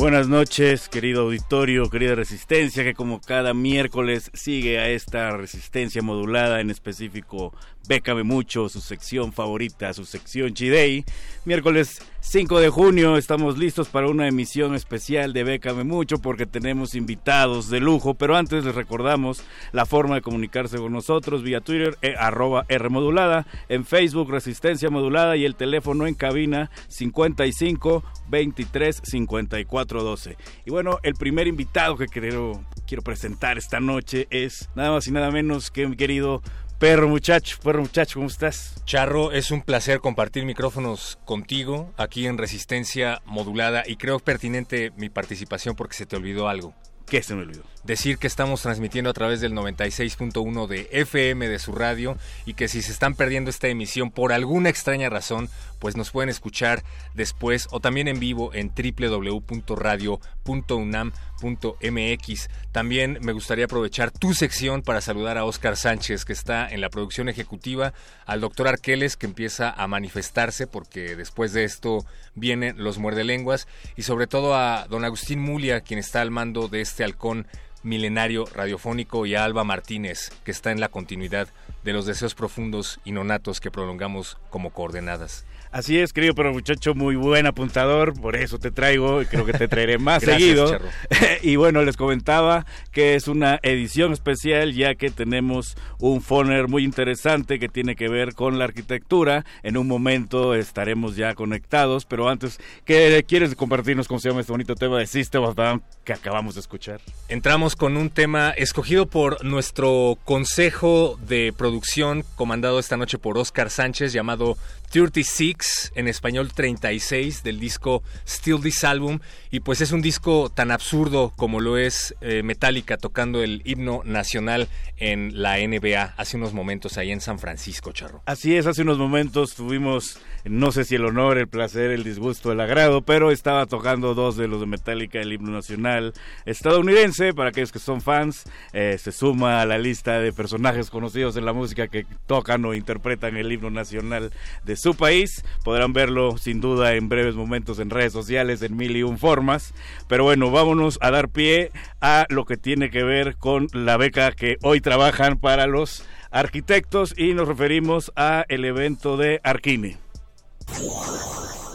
Buenas noches, querido auditorio, querida resistencia, que como cada miércoles sigue a esta resistencia modulada, en específico Bécame Mucho, su sección favorita, su sección Chidei. Miércoles 5 de junio estamos listos para una emisión especial de Bécame Mucho porque tenemos invitados de lujo, pero antes les recordamos la forma de comunicarse con nosotros vía Twitter, eh, arroba R modulada, en Facebook Resistencia Modulada y el teléfono en cabina 55 23 54 12. Y bueno, el primer invitado que quiero, quiero presentar esta noche es nada más y nada menos que mi querido Perro muchacho, perro muchacho, ¿cómo estás? Charro, es un placer compartir micrófonos contigo aquí en Resistencia Modulada y creo pertinente mi participación porque se te olvidó algo. ¿Qué se me olvidó? Decir que estamos transmitiendo a través del 96.1 de FM de su radio y que si se están perdiendo esta emisión por alguna extraña razón, pues nos pueden escuchar después o también en vivo en www.radio.unam.mx. También me gustaría aprovechar tu sección para saludar a Oscar Sánchez, que está en la producción ejecutiva, al doctor Arqueles, que empieza a manifestarse porque después de esto vienen los muerdelenguas, y sobre todo a don Agustín Mulia, quien está al mando de este halcón milenario radiofónico y a Alba Martínez, que está en la continuidad de los deseos profundos y nonatos que prolongamos como coordenadas. Así es, querido pero muchacho, muy buen apuntador, por eso te traigo y creo que te traeré más seguido. y bueno, les comentaba que es una edición especial ya que tenemos un foner muy interesante que tiene que ver con la arquitectura. En un momento estaremos ya conectados, pero antes, ¿qué quieres compartirnos cómo se llama este bonito tema de System of Down que acabamos de escuchar? Entramos con un tema escogido por nuestro consejo de producción comandado esta noche por Oscar Sánchez llamado 36, en español 36, del disco Still This Album. Y pues es un disco tan absurdo como lo es eh, Metallica tocando el himno nacional en la NBA hace unos momentos ahí en San Francisco, Charro. Así es, hace unos momentos tuvimos, no sé si el honor, el placer, el disgusto, el agrado, pero estaba tocando dos de los de Metallica, el himno nacional estadounidense, para aquellos que son fans, eh, se suma a la lista de personajes conocidos en la música que tocan o interpretan el himno nacional de su país. Podrán verlo sin duda en breves momentos en redes sociales, en mil y un formas. Pero bueno, vámonos a dar pie a lo que tiene que ver con la beca que hoy trabajan para los arquitectos y nos referimos a el evento de Arquine.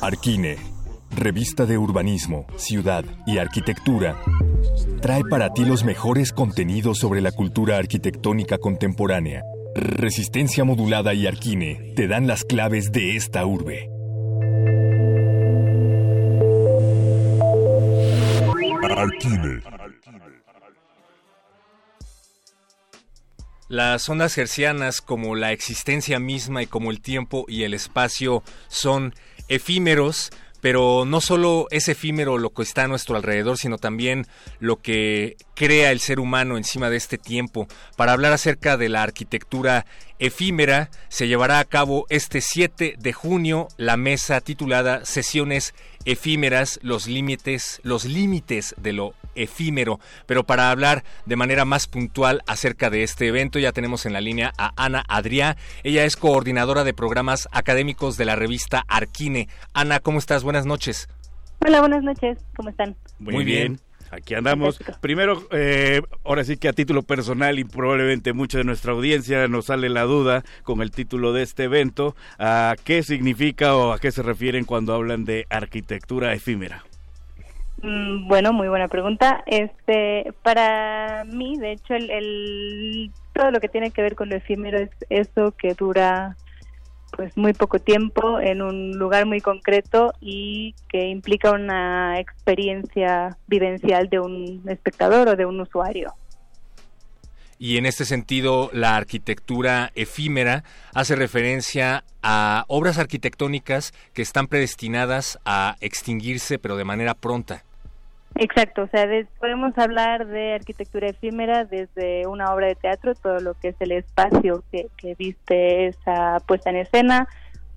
Arquine, revista de urbanismo, ciudad y arquitectura, trae para ti los mejores contenidos sobre la cultura arquitectónica contemporánea. Resistencia modulada y Arquine te dan las claves de esta urbe. Arquine. Las ondas hercianas, como la existencia misma y como el tiempo y el espacio, son efímeros, pero no solo es efímero lo que está a nuestro alrededor, sino también lo que crea el ser humano encima de este tiempo. Para hablar acerca de la arquitectura efímera, se llevará a cabo este 7 de junio la mesa titulada Sesiones efímeras, los límites, los límites de lo efímero. Pero para hablar de manera más puntual acerca de este evento, ya tenemos en la línea a Ana Adriá. Ella es coordinadora de programas académicos de la revista Arquine. Ana, ¿cómo estás? Buenas noches. Hola, buenas noches. ¿Cómo están? Muy, bien. Aquí andamos. Primero, eh, ahora sí que a título personal y probablemente mucha de nuestra audiencia nos sale la duda con el título de este evento, ¿a qué significa o a qué se refieren cuando hablan de arquitectura efímera? Mm, bueno, muy buena pregunta. Este, para mí, de hecho, el, todo lo que tiene que ver con lo efímero es eso que dura pues muy poco tiempo en un lugar muy concreto y que implica una experiencia vivencial de un espectador o de un usuario. Y en este sentido, la arquitectura efímera hace referencia a obras arquitectónicas que están predestinadas a extinguirse, pero de manera pronta. Exacto, o sea, podemos hablar de arquitectura efímera desde una obra de teatro, todo lo que es el espacio que, viste esa puesta en escena,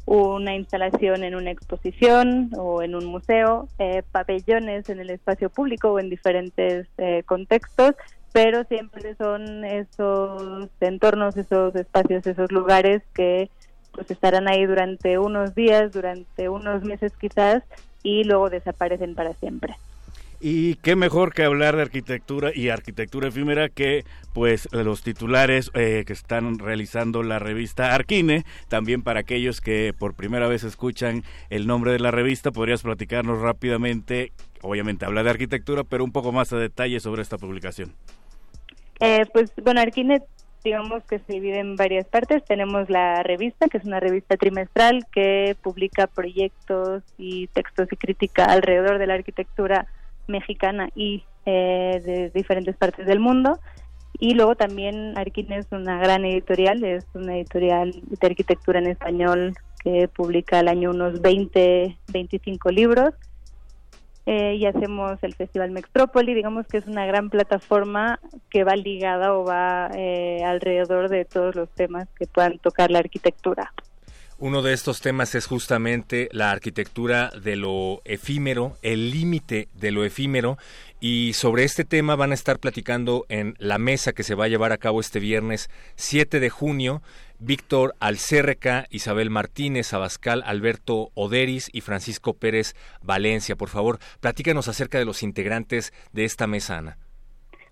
una instalación en una exposición o en un museo, eh, pabellones en el espacio público o en diferentes eh, contextos, pero siempre son esos entornos, esos espacios, esos lugares que pues estarán ahí durante unos días, durante unos meses quizás, y luego desaparecen para siempre. Y qué mejor que hablar de arquitectura y arquitectura efímera que pues los titulares eh, que están realizando la revista Arquine. También para aquellos que por primera vez escuchan el nombre de la revista, podrías platicarnos rápidamente, obviamente habla de arquitectura, pero un poco más a detalle sobre esta publicación. Eh, pues bueno, Arquine digamos que se divide en varias partes. Tenemos la revista, que es una revista trimestral que publica proyectos y textos y crítica alrededor de la arquitectura mexicana y eh, de diferentes partes del mundo. Y luego también Arquine es una gran editorial, es una editorial de arquitectura en español que publica al año unos 20, 25 libros. Eh, y hacemos el Festival Mextrópoli, digamos que es una gran plataforma que va ligada o va eh, alrededor de todos los temas que puedan tocar la arquitectura. Uno de estos temas es justamente la arquitectura de lo efímero, el límite de lo efímero. Y sobre este tema van a estar platicando en la mesa que se va a llevar a cabo este viernes 7 de junio. Víctor Alcérreca, Isabel Martínez, Abascal, Alberto Oderis y Francisco Pérez Valencia. Por favor, platícanos acerca de los integrantes de esta mesa, Ana.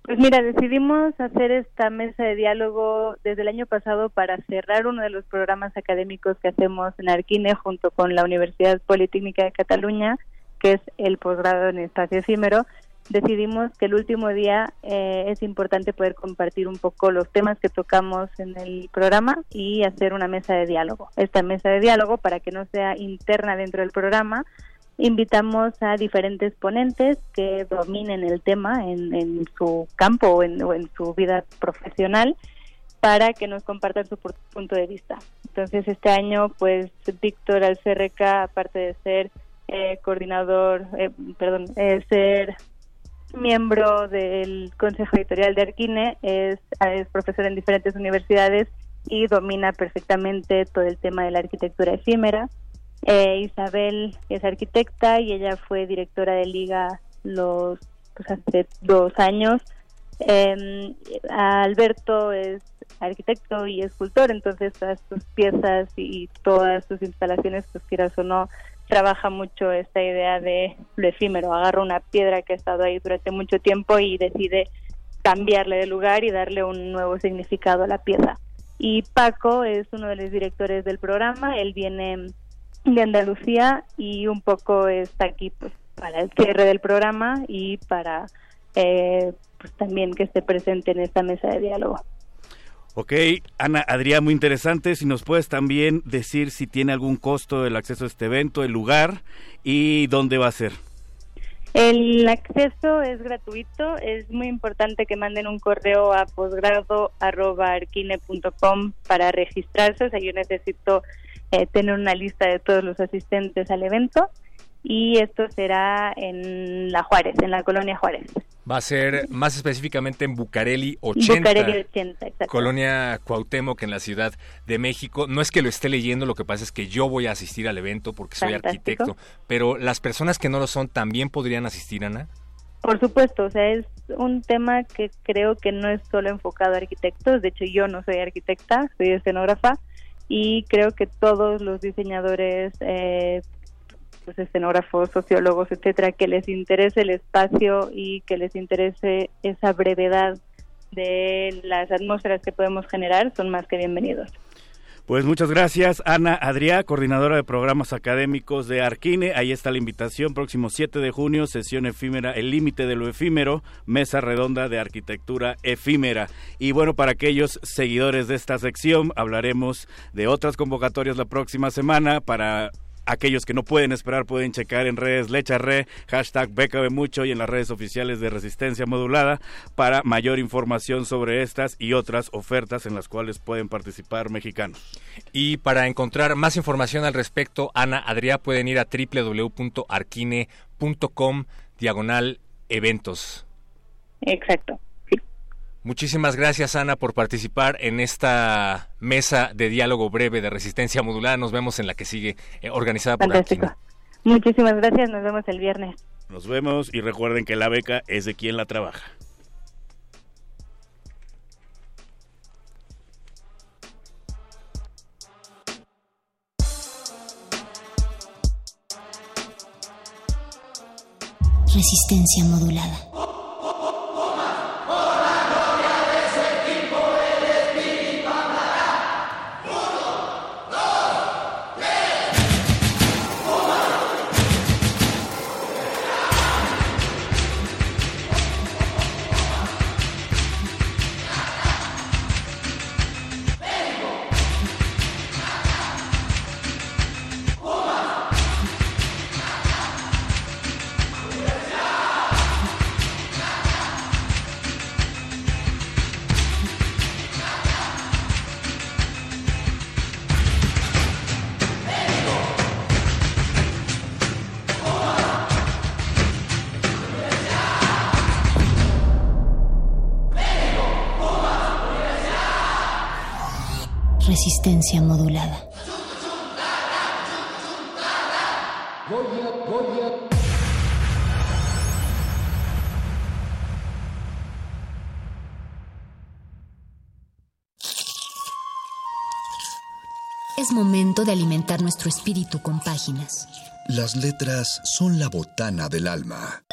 Pues mira, decidimos hacer esta mesa de diálogo desde el año pasado para cerrar uno de los programas académicos que hacemos en Arquine junto con la Universidad Politécnica de Cataluña, que es el posgrado en espacio efímero. Decidimos que el último día eh, es importante poder compartir un poco los temas que tocamos en el programa y hacer una mesa de diálogo. Esta mesa de diálogo, para que no sea interna dentro del programa, invitamos a diferentes ponentes que dominen el tema en, su campo o en, su vida profesional para que nos compartan su punto de vista. Entonces este año pues Víctor Alcerreca, aparte de ser eh, coordinador, eh, perdón, eh, ser miembro del Consejo Editorial de Arquine, es profesor en diferentes universidades y domina perfectamente todo el tema de la arquitectura efímera eh, Isabel es arquitecta y ella fue directora de Liga los pues, hace dos años. Eh, Alberto es arquitecto y escultor, entonces todas sus piezas y todas sus instalaciones, pues quieras o no, trabaja mucho esta idea de lo efímero, agarra una piedra que ha estado ahí durante mucho tiempo y decide cambiarle de lugar y darle un nuevo significado a la pieza. Y Paco es uno de los directores del programa, él viene de Andalucía y un poco está aquí pues para el cierre del programa y para eh, pues también que esté presente en esta mesa de diálogo. Ok, Ana, Adrián, muy interesante. Si nos puedes también decir si tiene algún costo el acceso a este evento, el lugar y dónde va a ser. El acceso es gratuito, es muy importante que manden un correo a posgrado.arquine.com para registrarse, o sea, yo necesito eh, tener una lista de todos los asistentes al evento y esto será en La Juárez, en la colonia Juárez. Va a ser más específicamente en Bucareli 80, Bucareli 80 exacto. colonia Cuauhtémoc en la Ciudad de México. No es que lo esté leyendo, lo que pasa es que yo voy a asistir al evento porque soy Fantástico. arquitecto, pero las personas que no lo son también podrían asistir, Ana. Por supuesto, o sea, es un tema que creo que no es solo enfocado a arquitectos, de hecho yo no soy arquitecta, soy escenógrafa y creo que todos los diseñadores, eh, pues escenógrafos, sociólogos, etcétera, que les interese el espacio y que les interese esa brevedad de las atmósferas que podemos generar, son más que bienvenidos. Pues muchas gracias, Ana Adriá, coordinadora de programas académicos de Arquine. Ahí está la invitación, próximo 7 de junio, sesión efímera, el límite de lo efímero, mesa redonda de arquitectura efímera. Y bueno, para aquellos seguidores de esta sección, hablaremos de otras convocatorias la próxima semana para Aquellos que no pueden esperar pueden checar en redes Lecharre, hashtag Becabe Mucho y en las redes oficiales de Resistencia Modulada para mayor información sobre estas y otras ofertas en las cuales pueden participar mexicanos. Y para encontrar más información al respecto, Ana Adriá pueden ir a www.arquine.com diagonal eventos. Exacto. Muchísimas gracias, Ana, por participar en esta mesa de diálogo breve de resistencia modulada. Nos vemos en la que sigue, eh, organizada por Fantástico. Arquine. Muchísimas gracias, nos vemos el viernes. Nos vemos y recuerden que la beca es de quien la trabaja. Resistencia modulada. Resistencia modulada. Es momento de alimentar nuestro espíritu con páginas. Las letras son la botana del alma.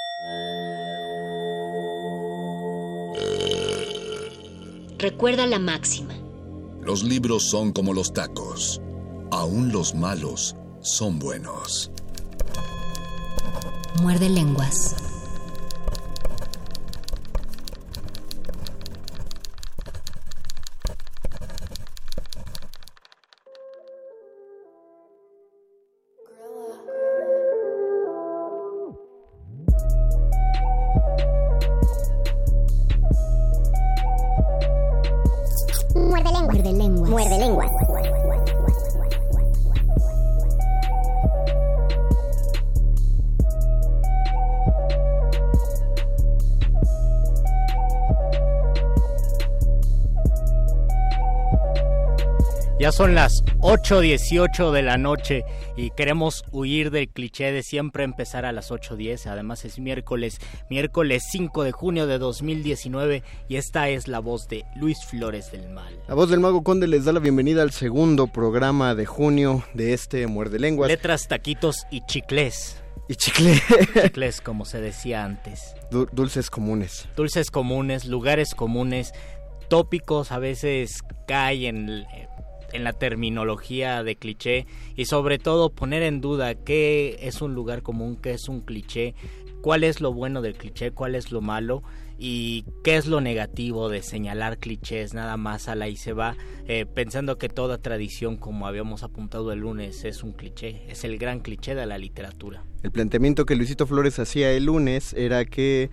Recuerda la máxima. Los libros son como los tacos. Aún los malos son buenos. Muerde lenguas. 8.18 de la noche y queremos huir del cliché de siempre empezar a las 8.10. Además es miércoles, miércoles 5 de junio de 2019 y esta es la voz de Luis Flores del Mal. La voz del Mago Conde les da la bienvenida al segundo programa de junio de este Muerde Lenguas. Letras, taquitos y chiclés. Y chicle. Chiclés, como se decía antes. Du- dulces comunes. Dulces comunes, lugares comunes, tópicos a veces caen en, la terminología de cliché y sobre todo poner en duda qué es un lugar común, qué es un cliché, cuál es lo bueno del cliché, cuál es lo malo y qué es lo negativo de señalar clichés nada más a la y se va eh, pensando que toda tradición como habíamos apuntado el lunes es un cliché, es el gran cliché de la literatura. El planteamiento que Luisito Flores hacía el lunes era que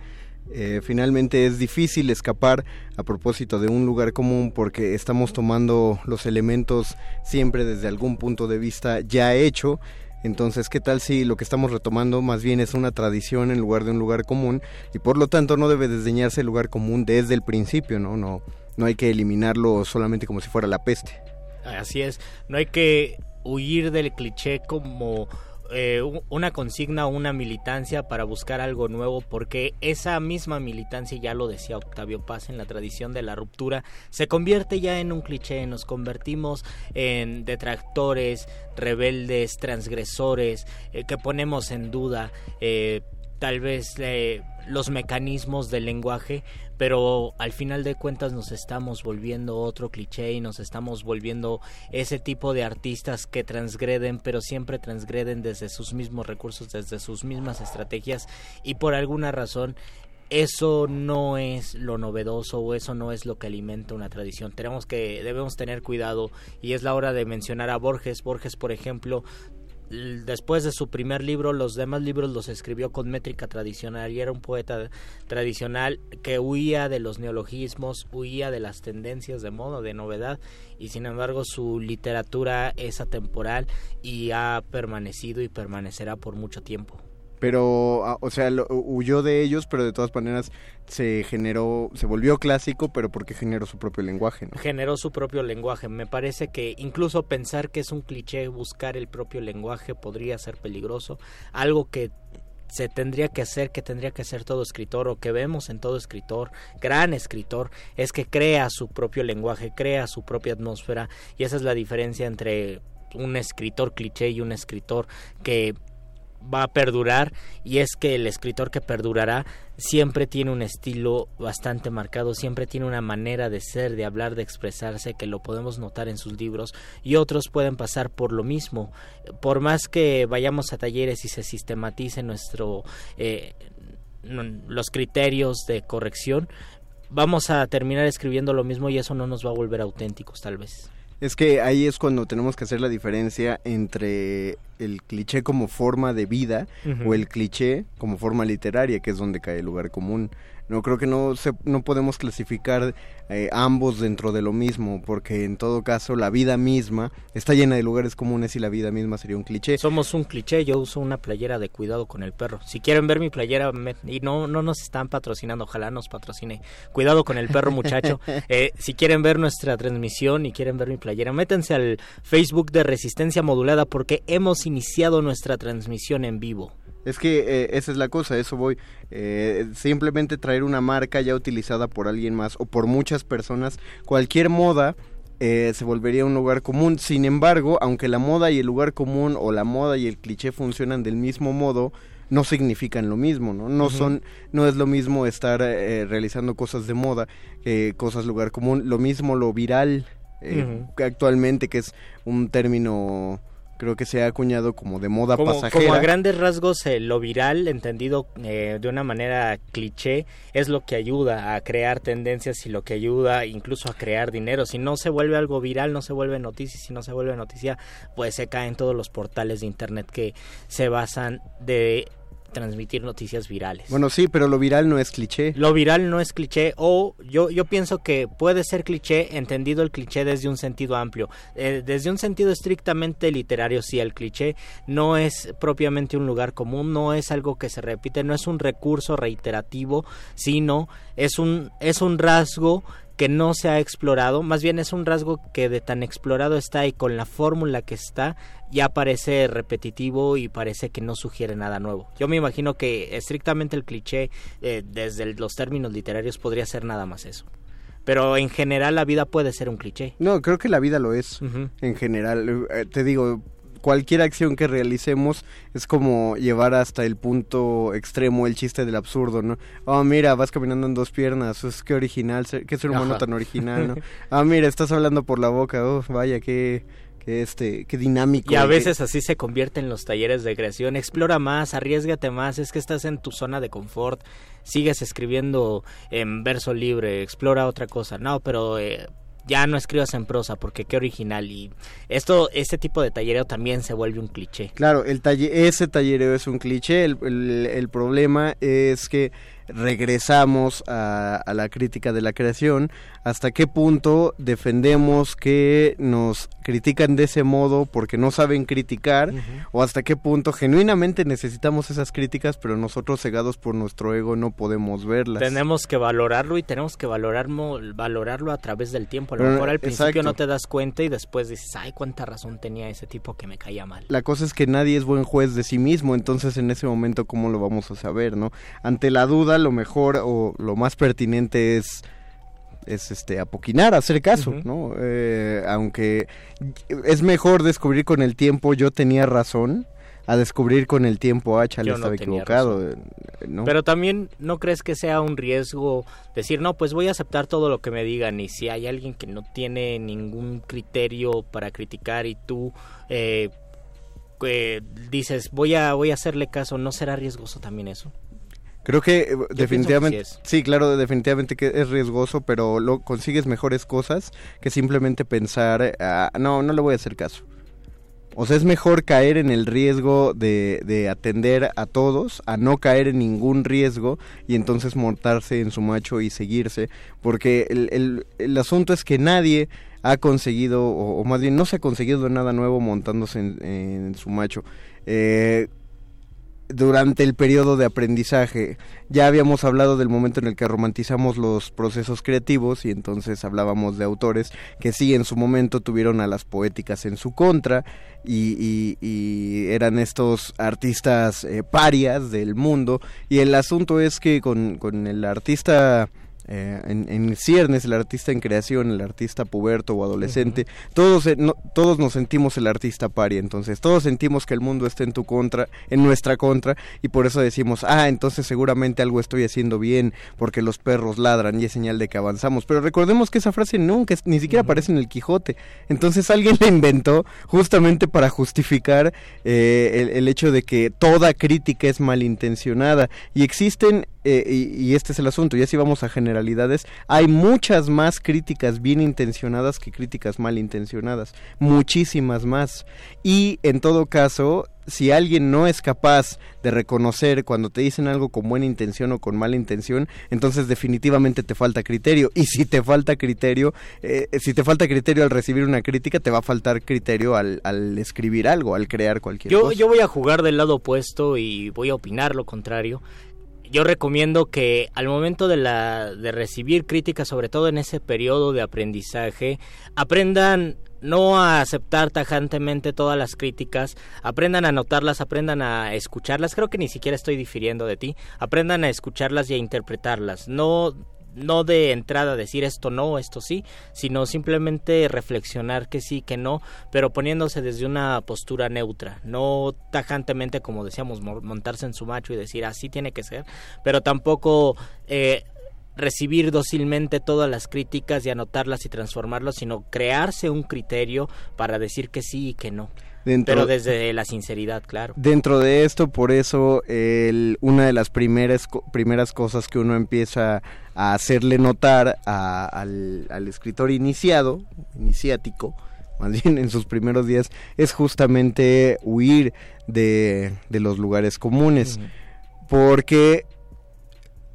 eh, finalmente es difícil escapar a propósito de un lugar común porque estamos tomando los elementos siempre desde algún punto de vista ya hecho. Entonces, ¿qué tal si lo que estamos retomando más bien es una tradición en lugar de un lugar común? Y por lo tanto no debe desdeñarse el lugar común desde el principio, ¿no? No, no hay que eliminarlo solamente como si fuera la peste. Así es, no hay que huir del cliché como eh, una consigna o una militancia para buscar algo nuevo, porque esa misma militancia, ya lo decía Octavio Paz en la tradición de la ruptura, se convierte ya en un cliché, nos convertimos en detractores, rebeldes, transgresores, eh, que ponemos en duda eh, tal vez eh, los mecanismos del lenguaje, pero al final de cuentas nos estamos volviendo otro cliché y nos estamos volviendo ese tipo de artistas que transgreden, pero siempre transgreden desde sus mismos recursos, desde sus mismas estrategias y por alguna razón eso no es lo novedoso o eso no es lo que alimenta una tradición. Tenemos que debemos tener cuidado y es la hora de mencionar a Borges. Borges, por ejemplo, después de su primer libro, los demás libros los escribió con métrica tradicional y era un poeta tradicional que huía de los neologismos, huía de las tendencias de moda, de novedad y sin embargo su literatura es atemporal y ha permanecido y permanecerá por mucho tiempo. Pero, ah, o sea, lo- huyó de ellos, pero de todas maneras se generó, se volvió clásico, pero porque generó su propio lenguaje, ¿no? generó su propio lenguaje. Me parece que incluso pensar que es un cliché buscar el propio lenguaje podría ser peligroso. Algo que se tendría que hacer, que tendría que hacer todo escritor o que vemos en todo escritor, gran escritor, es que crea su propio lenguaje, crea su propia atmósfera y esa es la diferencia entre un escritor cliché y un escritor que va a perdurar y es que el escritor que perdurará siempre tiene un estilo bastante marcado, siempre tiene una manera de ser, de hablar, de expresarse que lo podemos notar en sus libros y otros pueden pasar por lo mismo. Por más que vayamos a talleres y se sistematice nuestro eh, los criterios de corrección, vamos a terminar escribiendo lo mismo y eso no nos va a volver auténticos tal vez. Es que ahí es cuando tenemos que hacer la diferencia entre el cliché como forma de vida o el cliché como forma literaria, que es donde cae el lugar común. No creo que no se, no podemos clasificar eh, ambos dentro de lo mismo, porque en todo caso la vida misma está llena de lugares comunes y la vida misma sería un cliché. Somos un cliché, yo uso una playera de cuidado con el perro. Si quieren ver mi playera, me- y no, no nos están patrocinando, ojalá nos patrocine. Cuidado con el perro, muchacho. Eh, si quieren ver nuestra transmisión y quieren ver mi playera, métanse al Facebook de Resistencia Modulada porque hemos iniciado nuestra transmisión en vivo. Es que eh, esa es la cosa, eso voy. Eh, simplemente traer una marca ya utilizada por alguien más o por muchas personas, cualquier moda eh, se volvería un lugar común. Sin embargo, aunque la moda y el lugar común o la moda y el cliché funcionan del mismo modo, no significan lo mismo, ¿no? No son, no es lo mismo estar eh, realizando cosas de moda que cosas lugar común. Lo mismo lo viral eh, actualmente, que es un término creo que se ha acuñado como de moda Como, pasajera. como a grandes rasgos, eh, lo viral, entendido eh, de una manera cliché, es lo que ayuda a crear tendencias y lo que ayuda incluso a crear dinero. Si no se vuelve algo viral, no se vuelve noticia. Si no se vuelve noticia, pues se caen todos los portales de internet que se basan de transmitir noticias virales. Bueno, sí, pero lo viral no es cliché. Lo viral no es cliché o yo, yo pienso que puede ser cliché entendido el cliché desde un sentido amplio. Eh, desde un sentido estrictamente literario, sí, el cliché no es propiamente un lugar común, no es algo que se repite, no es un recurso reiterativo, sino es un, es un rasgo que no se ha explorado, más bien es un rasgo que de tan explorado está y con la fórmula que está ya parece repetitivo y parece que no sugiere nada nuevo. Yo me imagino que estrictamente el cliché eh, desde los términos literarios podría ser nada más eso. Pero en general la vida puede ser un cliché. No, creo que la vida lo es. En general, eh, te digo, cualquier acción que realicemos es como llevar hasta el punto extremo el chiste del absurdo, ¿no? Oh, mira, vas caminando en dos piernas, es que original, qué ser humano tan original, ¿no? Ah, mira, estás hablando por la boca, oh, vaya, qué, qué, este, qué dinámico. Y a veces así se convierte en los talleres de creación. Explora más, arriesgate más, es que estás en tu zona de confort, sigues escribiendo en verso libre, explora otra cosa. No, pero eh, ya no escribas en prosa porque qué original. Y esto ese tipo de tallereo también se vuelve un cliché. Claro el talle ese tallereo es un cliché. El, el problema es que regresamos a, la crítica de la creación, hasta qué punto defendemos que nos critican de ese modo porque no saben criticar, o hasta qué punto genuinamente necesitamos esas críticas, pero nosotros cegados por nuestro ego no podemos verlas. Tenemos que valorarlo y tenemos que valorarlo, valorarlo a través del tiempo. A lo mejor al principio no te das cuenta y después dices, ay, cuánta razón tenía ese tipo que me caía mal. La cosa es que nadie es buen juez de sí mismo, entonces en ese momento, ¿cómo lo vamos a saber, no? Ante la duda, lo mejor o lo más pertinente es es este apoquinar, hacer caso, ¿no? Eh, aunque es mejor descubrir con el tiempo yo tenía razón a descubrir con el tiempo ah, chale, estaba equivocado, eh, Pero también no crees que sea un riesgo decir, no, pues voy a aceptar todo lo que me digan y si hay alguien que no tiene ningún criterio para criticar y tú eh, dices, voy a voy a hacerle caso, ¿no será riesgoso también eso? Creo que eh, definitivamente, sí, claro, definitivamente que es riesgoso, pero lo consigues mejores cosas que simplemente pensar, ah, no, no le voy a hacer caso. O sea, es mejor caer en el riesgo de, de, atender a todos, a no caer en ningún riesgo y entonces montarse en su macho y seguirse, porque el, el, el asunto es que nadie ha conseguido, o, más bien no se ha conseguido nada nuevo montándose en, en su macho. Eh, durante el periodo de aprendizaje. Ya habíamos hablado del momento en el que romantizamos los procesos creativos y entonces hablábamos de autores que sí en su momento tuvieron a las poéticas en su contra y, eran estos artistas eh, parias del mundo y el asunto es que con, con el artista eh, en, en, ciernes, el artista en creación, el artista puberto o adolescente, todos, eh, todos nos sentimos el artista pari, entonces todos sentimos que el mundo está en tu contra, en nuestra contra, y por eso decimos, ah, entonces seguramente algo estoy haciendo bien, porque los perros ladran y es señal de que avanzamos. Pero recordemos que esa frase nunca, ni siquiera aparece en el Quijote, entonces alguien la inventó justamente para justificar eh, el, el hecho de que toda crítica es malintencionada, y existen eh, y, este es el asunto, y así vamos a generalidades, hay muchas más críticas bien intencionadas que críticas mal intencionadas, muchísimas más. Y en todo caso, si alguien no es capaz de reconocer cuando te dicen algo con buena intención o con mala intención, entonces definitivamente te falta criterio. Y si te falta criterio, eh, si te falta criterio al recibir una crítica, te va a faltar criterio al, al escribir algo, al crear cualquier yo, cosa. Yo voy a jugar del lado opuesto y voy a opinar lo contrario yo recomiendo que al momento de, la, de recibir críticas, sobre todo en ese periodo de aprendizaje, aprendan no a aceptar tajantemente todas las críticas, aprendan a notarlas, aprendan a escucharlas, creo que ni siquiera estoy difiriendo de ti, aprendan a escucharlas y a interpretarlas, no no de entrada decir esto no, esto sí, sino simplemente reflexionar que sí, que no, pero poniéndose desde una postura neutra, no tajantemente como decíamos, montarse en su macho y decir así tiene que ser, pero tampoco eh, recibir dócilmente todas las críticas y anotarlas y transformarlas, sino crearse un criterio para decir que sí y que no. Pero desde la sinceridad, claro. Dentro de esto, por eso, el, una de las primeras, primeras cosas que uno empieza a hacerle notar al, escritor iniciado, iniciático, más bien en sus primeros días, es justamente huir de, los lugares comunes. Porque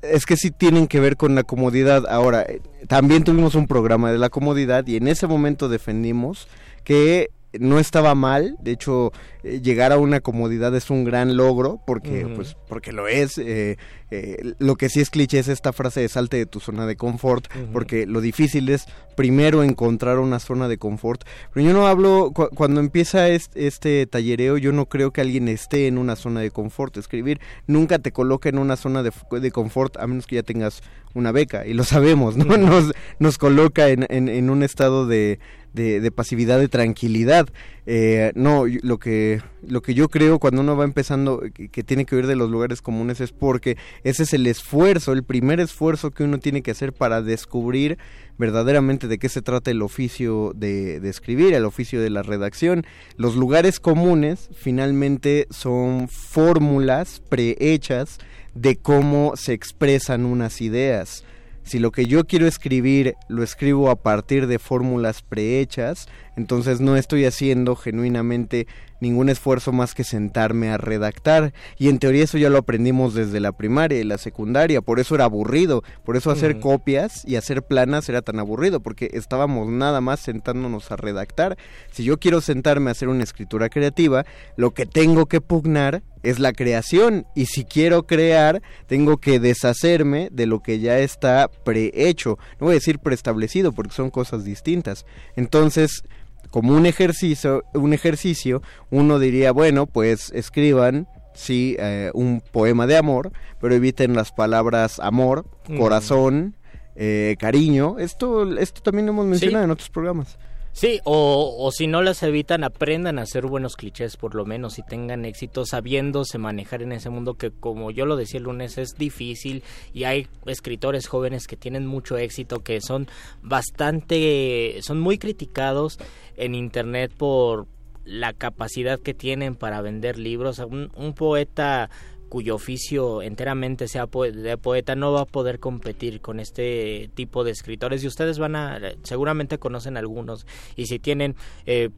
es que sí tienen que ver con la comodidad. Ahora, también tuvimos un programa de la comodidad y en ese momento defendimos que no estaba mal, de hecho eh, llegar a una comodidad es un gran logro porque pues porque lo es. Eh, eh, lo que sí es cliché es esta frase de salte de tu zona de confort, porque lo difícil es primero encontrar una zona de confort. Pero yo no hablo, cuando empieza este, este, tallereo, yo no creo que alguien esté en una zona de confort. Escribir nunca te coloca en una zona de, de confort, a menos que ya tengas una beca, y lo sabemos, ¿no? Nos, nos coloca en, en un estado de, de, pasividad, de tranquilidad. Eh, no, lo que, lo que yo creo cuando uno va empezando, que, tiene que huir de los lugares comunes, es porque ese es el esfuerzo, el primer esfuerzo que uno tiene que hacer para descubrir verdaderamente de qué se trata el oficio de, de escribir, el oficio de la redacción. Los lugares comunes finalmente son fórmulas prehechas de cómo se expresan unas ideas. Si lo que yo quiero escribir lo escribo a partir de fórmulas prehechas, entonces no estoy haciendo genuinamente ningún esfuerzo más que sentarme a redactar. Y en teoría eso ya lo aprendimos desde la primaria y la secundaria, por eso era aburrido, por eso hacer copias y hacer planas era tan aburrido, porque estábamos nada más sentándonos a redactar. Si yo quiero sentarme a hacer una escritura creativa, lo que tengo que pugnar es la creación y si quiero crear tengo que deshacerme de lo que ya está prehecho, no voy a decir preestablecido porque son cosas distintas. Entonces, como un ejercicio, un ejercicio, uno diría, bueno, pues escriban sí eh, un poema de amor, pero eviten las palabras amor, corazón, eh, cariño. Esto, esto también lo hemos mencionado en otros programas. Sí, o, o, si no las evitan, aprendan a hacer buenos clichés por lo menos y tengan éxito sabiéndose manejar en ese mundo que como yo lo decía el lunes es difícil y hay escritores jóvenes que tienen mucho éxito que son bastante, son muy criticados en internet por la capacidad que tienen para vender libros. Un, un poeta cuyo oficio enteramente sea de poeta no va a poder competir con este tipo de escritores. Y ustedes van a seguramente conocen algunos. Y si tienen eh,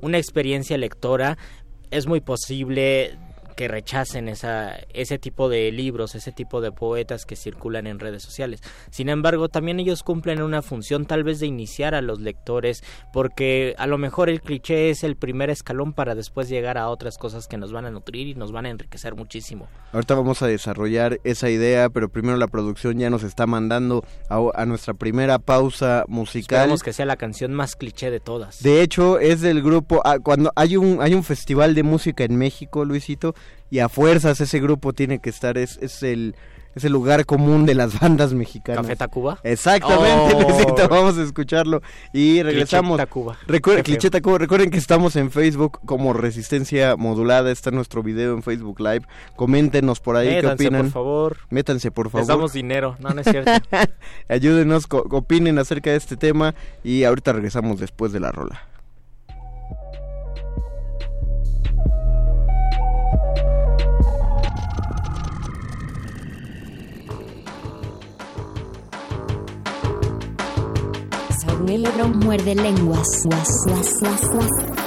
una experiencia lectora es muy posible que rechacen esa, ese tipo de libros, ese tipo de poetas que circulan en redes sociales. Sin embargo, también ellos cumplen una función tal vez de iniciar a los lectores, porque a lo mejor el cliché es el primer escalón para después llegar a otras cosas que nos van a nutrir y nos van a enriquecer muchísimo. Ahorita vamos a desarrollar esa idea, pero primero la producción ya nos está mandando a, nuestra primera pausa musical. Esperamos que sea la canción más cliché de todas. De hecho, es del grupo, ah, cuando hay un, hay un festival de música en México, Luisito, y a fuerzas ese grupo tiene que estar, es, es el es el lugar común de las bandas mexicanas. ¿Café Tacuba? Exactamente, oh. vamos a escucharlo y regresamos. Cliché Tacuba. Recuerden que estamos en Facebook como Resistencia Modulada, está nuestro video en Facebook Live. Coméntenos por ahí qué opinan. por favor. Métanse, por favor. Les damos dinero, no, no es cierto. Ayúdenos, opinen acerca de este tema y ahorita regresamos después de la rola. Muerde lenguas. Muerde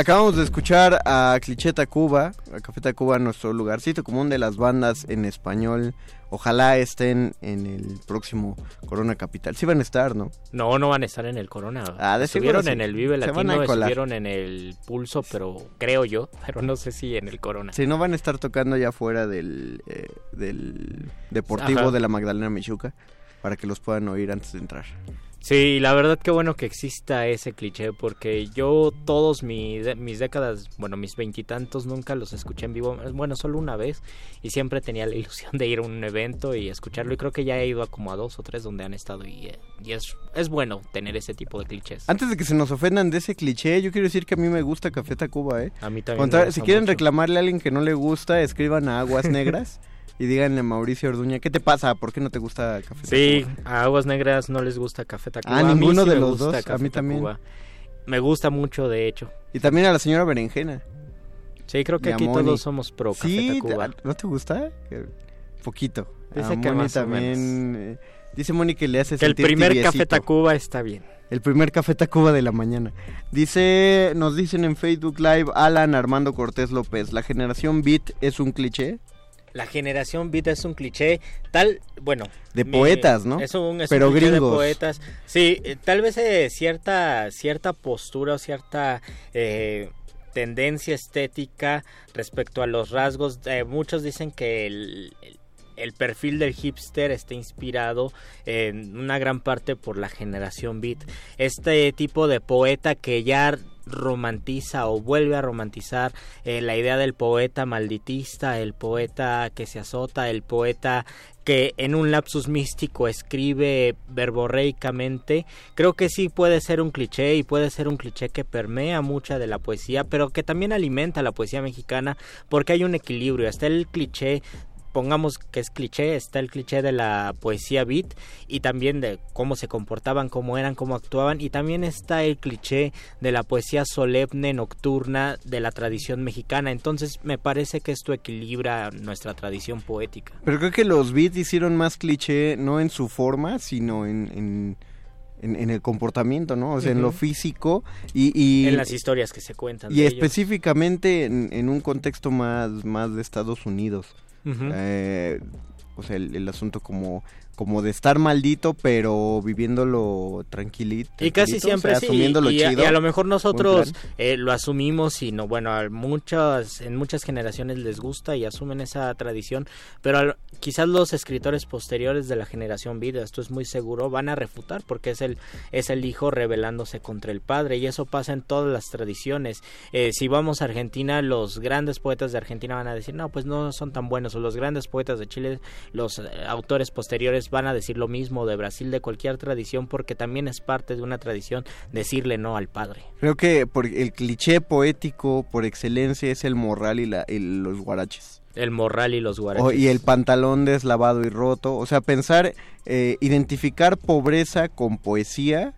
Acabamos de escuchar a Cliché Tacuba, a Café Tacuba, nuestro lugarcito común de las bandas en español. Ojalá estén en el próximo Corona Capital. Sí van a estar, ¿no? No, no van a estar en el Corona. Ah, de estuvieron seguro en sí. el Vive Latino, estuvieron en el Pulso, pero creo yo, pero no sé si en el Corona. Si no van a estar tocando ya fuera del, eh, del Deportivo Ajá. de la Magdalena Michuca para que los puedan oír antes de entrar. Sí, la verdad que bueno que exista ese cliché porque yo todos mi mis décadas, bueno, mis veintitantos nunca los escuché en vivo, bueno, solo una vez y siempre tenía la ilusión de ir a un evento y escucharlo y creo que ya he ido a como a dos o tres donde han estado y, y es, es bueno tener ese tipo de clichés. Antes de que se nos ofendan de ese cliché, yo quiero decir que a mí me gusta Café Tacuba, ¿eh? A mí también Contra- me gusta si quieren mucho. reclamarle a alguien que no le gusta, escriban a Aguas Negras y díganle a Mauricio Orduña, ¿qué te pasa? ¿Por qué no te gusta Café Sí, Tacuba? a Aguas Negras no les gusta Café Tacuba. Ah, A ninguno sí de los gusta dos, a Café mí también. Tacuba. Me gusta mucho, de hecho. Y también a la señora Berenjena. Sí, creo que Y a aquí todos somos pro Café Sí, Tacuba. ¿no te gusta? Poquito. Dice a que o también. eh, dice Moni que le hace Que el primer tibiecito. Café Tacuba está bien. El primer Café Tacuba de la mañana. Dice, nos dicen en Facebook Live Alan Armando Cortés López, la generación Beat es un cliché. La generación beat es un cliché tal, bueno, De mi- poetas, ¿no? Es un, es Pero un cliché gringos. de poetas. Sí, eh, tal vez eh, cierta cierta postura o cierta eh, tendencia estética respecto a los rasgos. eh, muchos dicen que el, el- el perfil del hipster está inspirado en una gran parte por la generación beat. Este tipo de poeta que ya romantiza o vuelve a romantizar eh, la idea del poeta malditista, el poeta que se azota, el poeta que en un lapsus místico escribe verborreicamente, creo que sí puede ser un cliché y puede ser un cliché que permea mucha de la poesía, pero que también alimenta la poesía mexicana porque hay un equilibrio, está el cliché pongamos que es cliché, está el cliché de la poesía beat y también de cómo se comportaban, cómo eran, cómo actuaban y también está el cliché de la poesía solemne, nocturna de la tradición mexicana. Entonces me parece que esto equilibra nuestra tradición poética. Pero creo que los Beat hicieron más cliché no en su forma, sino en, en, en- en el comportamiento, ¿no? O sea, en lo físico y... y en las historias que se cuentan. y de específicamente en, en un contexto más, más de Estados Unidos. Eh, o sea, el asunto como, como de estar maldito, pero viviéndolo tranquilito. Y casi siempre o sea, sí. asumiéndolo y, chido. y a lo mejor nosotros eh, lo asumimos y no, bueno, a muchas, en muchas generaciones les gusta y asumen esa tradición, pero al- quizás los escritores posteriores de la generación vida, esto es muy seguro, van a refutar porque es el, es el hijo rebelándose contra el padre y eso pasa en todas las tradiciones. Eh, si vamos a Argentina, los grandes poetas de Argentina van a decir, no, pues no son tan buenos, o los grandes poetas de Chile, los eh, autores posteriores van a decir lo mismo de Brasil, de cualquier tradición, porque también es parte de una tradición decirle no al padre. Creo que por el cliché poético por excelencia es el morral y, la, y los guaraches. El morral y los guaraches. O- y el pantalón deslavado y roto. O sea, pensar, eh, identificar pobreza con poesía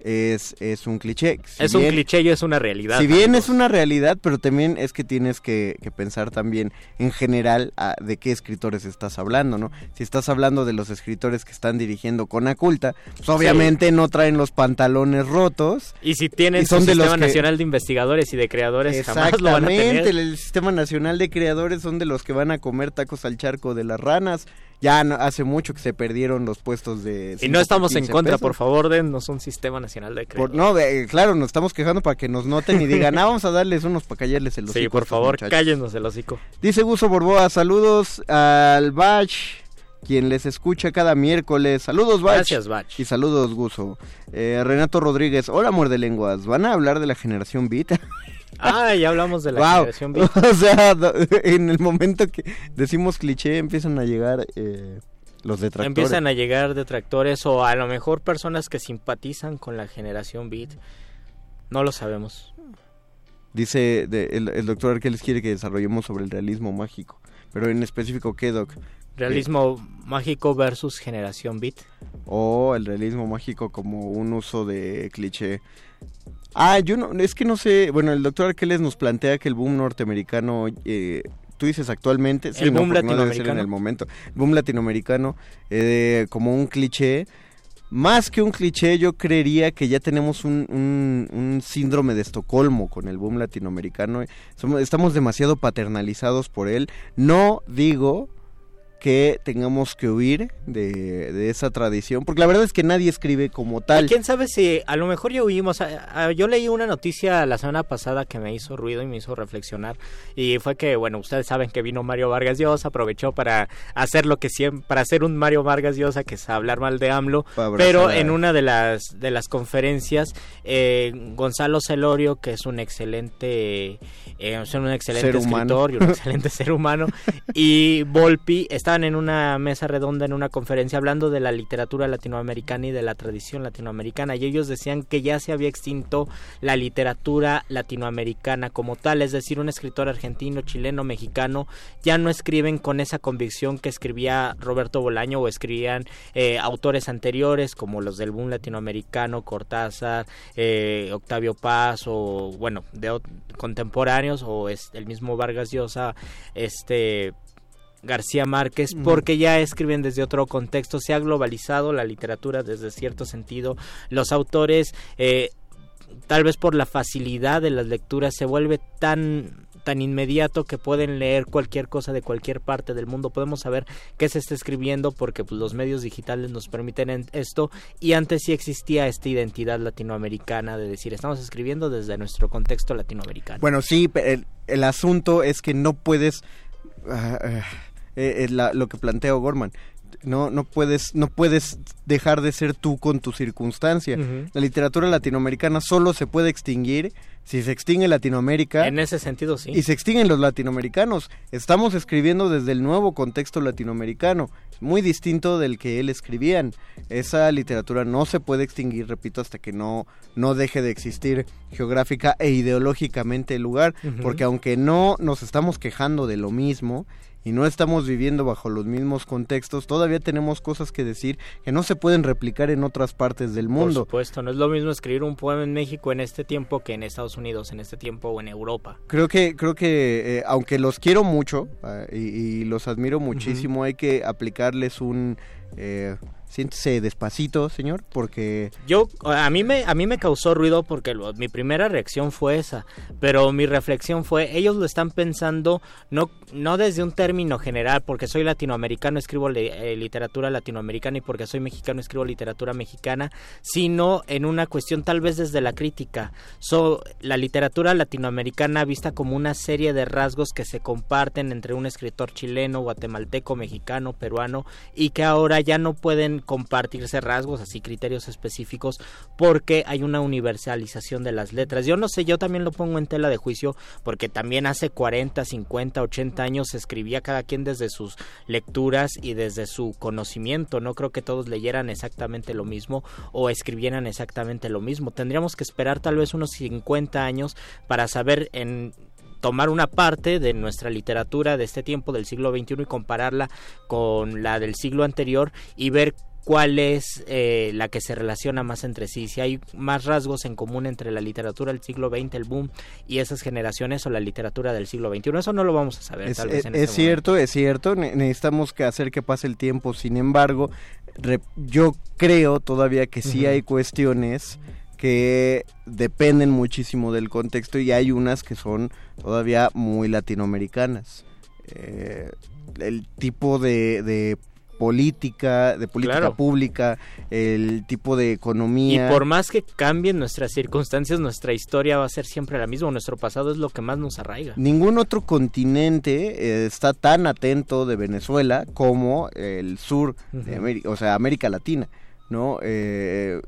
es, es un cliché. Si es un cliché y es una realidad. Si bien es una realidad, pero también es que tienes que, que pensar también en general a- de qué escritores estás hablando, ¿no? Si estás hablando de los escritores que están dirigiendo con Aculta, pues obviamente no traen los pantalones rotos. Y si tienen los Sistema que- Nacional de Investigadores y de Creadores, jamás lo van a el Sistema Nacional de Creadores son de los que van a comer tacos al charco de las ranas. Ya no- hace mucho que se perdieron los puestos de... Y no estamos en 15 contra, pesos. por favor, dennos un Sistema Nacional de Por- Creadores. no, eh, claro, nos estamos quejando para que nos noten y digan, ah, vamos a darles unos para callarles el hocico Sí, por favor, muchachos". cállenos el hocico. Dice Guso Borboa, saludos al Bach, quien les escucha cada miércoles. Saludos, Bach. Gracias, Bach. Y saludos, Guso. Eh, Renato Rodríguez, hola, muerde lenguas. ¿Van a hablar de la generación Beat? Ah, ya hablamos de la Wow. generación beat. o sea, en el momento que decimos cliché, empiezan a llegar eh, los detractores. Empiezan a llegar detractores o a lo mejor personas que simpatizan con la generación beat. No lo sabemos. Dice de- el, el doctor Arqueles quiere que desarrollemos sobre el realismo mágico. Pero en específico, ¿qué, Doc? Realismo mágico versus generación beat. O el realismo mágico como un uso de cliché. Ah, yo no, es que no sé, bueno, el doctor Arqueles nos plantea que el boom norteamericano eh, tú dices actualmente, sí, El no, boom porque no debe ser en latinoamericano. el momento. El boom latinoamericano, eh, como un cliché. Más que un cliché, yo creería que ya tenemos un, un- un síndrome de Estocolmo con el boom latinoamericano. Estamos demasiado paternalizados por él. No digo que tengamos que huir de, de esa tradición, porque la verdad es que nadie escribe como tal. ¿Quién sabe si a lo mejor ya huimos? A- a- Yo leí una noticia la semana pasada que me hizo ruido y me hizo reflexionar. Y fue que, bueno, ustedes saben que vino Mario Vargas Llosa, aprovechó para hacer lo que siempre, para hacer un Mario Vargas Llosa, que es hablar mal de AMLO. Pero en una de las, de las conferencias, eh, Gonzalo Celorio, que es un excelente, eh, es un excelente Ser humano. escritor y un excelente ser humano, y Volpi estaban en una mesa redonda en una conferencia hablando de la literatura latinoamericana y de la tradición latinoamericana y ellos decían que ya se había extinto la literatura latinoamericana como tal, es decir, un escritor argentino, chileno, mexicano ya no escriben con esa convicción que escribía Roberto Bolaño o escribían eh, autores anteriores como los del boom latinoamericano, Cortázar, eh, Octavio Paz o bueno, de contemporáneos o es el mismo Vargas Llosa, este García Márquez, porque ya escriben desde otro contexto, se ha globalizado la literatura desde cierto sentido, los autores, eh, tal vez por la facilidad de las lecturas, se vuelve tan tan inmediato que pueden leer cualquier cosa de cualquier parte del mundo. Podemos saber qué se está escribiendo porque pues, los medios digitales nos permiten en- esto y antes sí existía esta identidad latinoamericana de decir estamos escribiendo desde nuestro contexto latinoamericano. Bueno, sí, el, el asunto es que no puedes ah, ah, eh, eh, la- lo que plantea Gorman. No, no puedes, no puedes dejar de ser tú con tu circunstancia. La literatura latinoamericana solo se puede extinguir si se extingue Latinoamérica En ese sentido sí. y se extinguen los latinoamericanos. Estamos escribiendo desde el nuevo contexto latinoamericano, muy distinto del que él escribían. Esa literatura no se puede extinguir, repito, hasta que no, no deje de existir geográfica e ideológicamente el lugar, porque aunque no nos estamos quejando de lo mismo, y no estamos viviendo bajo los mismos contextos, todavía tenemos cosas que decir que no se pueden replicar en otras partes del Por mundo. supuesto, no es lo mismo escribir un poema en México en este tiempo que en Estados Unidos, en este tiempo o en Europa. Creo que, creo que eh, aunque los quiero mucho ah, y, y los admiro muchísimo, hay que aplicarles un eh, siéntese despacito, señor, porque Yo a mí me a mí me causó ruido porque mi primera reacción fue esa, pero mi reflexión fue ellos lo están pensando no no desde un término general, porque soy latinoamericano escribo le- eh, literatura latinoamericana y porque soy mexicano escribo literatura mexicana, sino en una cuestión tal vez desde la crítica. So, la literatura latinoamericana vista como una serie de rasgos que se comparten entre un escritor chileno, guatemalteco, mexicano, peruano y que ahora ya no pueden compartirse rasgos, así criterios específicos, porque hay una universalización de las letras. Yo no sé, yo también lo pongo en tela de juicio, porque también hace 40, 50, 80 años escribía cada quien desde sus lecturas y desde su conocimiento. No creo que todos leyeran exactamente lo mismo o escribieran exactamente lo mismo. Tendríamos que esperar tal vez unos 50 años para saber en tomar una parte de nuestra literatura de este tiempo del siglo XXI y compararla con la del siglo anterior y ver cuál es eh, la que se relaciona más entre sí, si hay más rasgos en común entre la literatura del siglo XX, el boom, y esas generaciones o la literatura del siglo XXI. Eso no lo vamos a saber. es, tal vez es- en es este cierto, es cierto, ne- necesitamos que hacer que pase el tiempo, sin embargo, yo creo todavía que sí hay cuestiones que dependen muchísimo del contexto y hay unas que son todavía muy latinoamericanas. Eh, el tipo de, de política, de política Claro. pública, el tipo de Y economía. por más que cambien nuestras circunstancias, nuestra historia va a ser siempre la misma. Nuestro pasado es lo que más nos arraiga. Ningún otro continente eh, está tan atento de Venezuela como el sur de. América, o sea, América Latina, ¿no? Eh,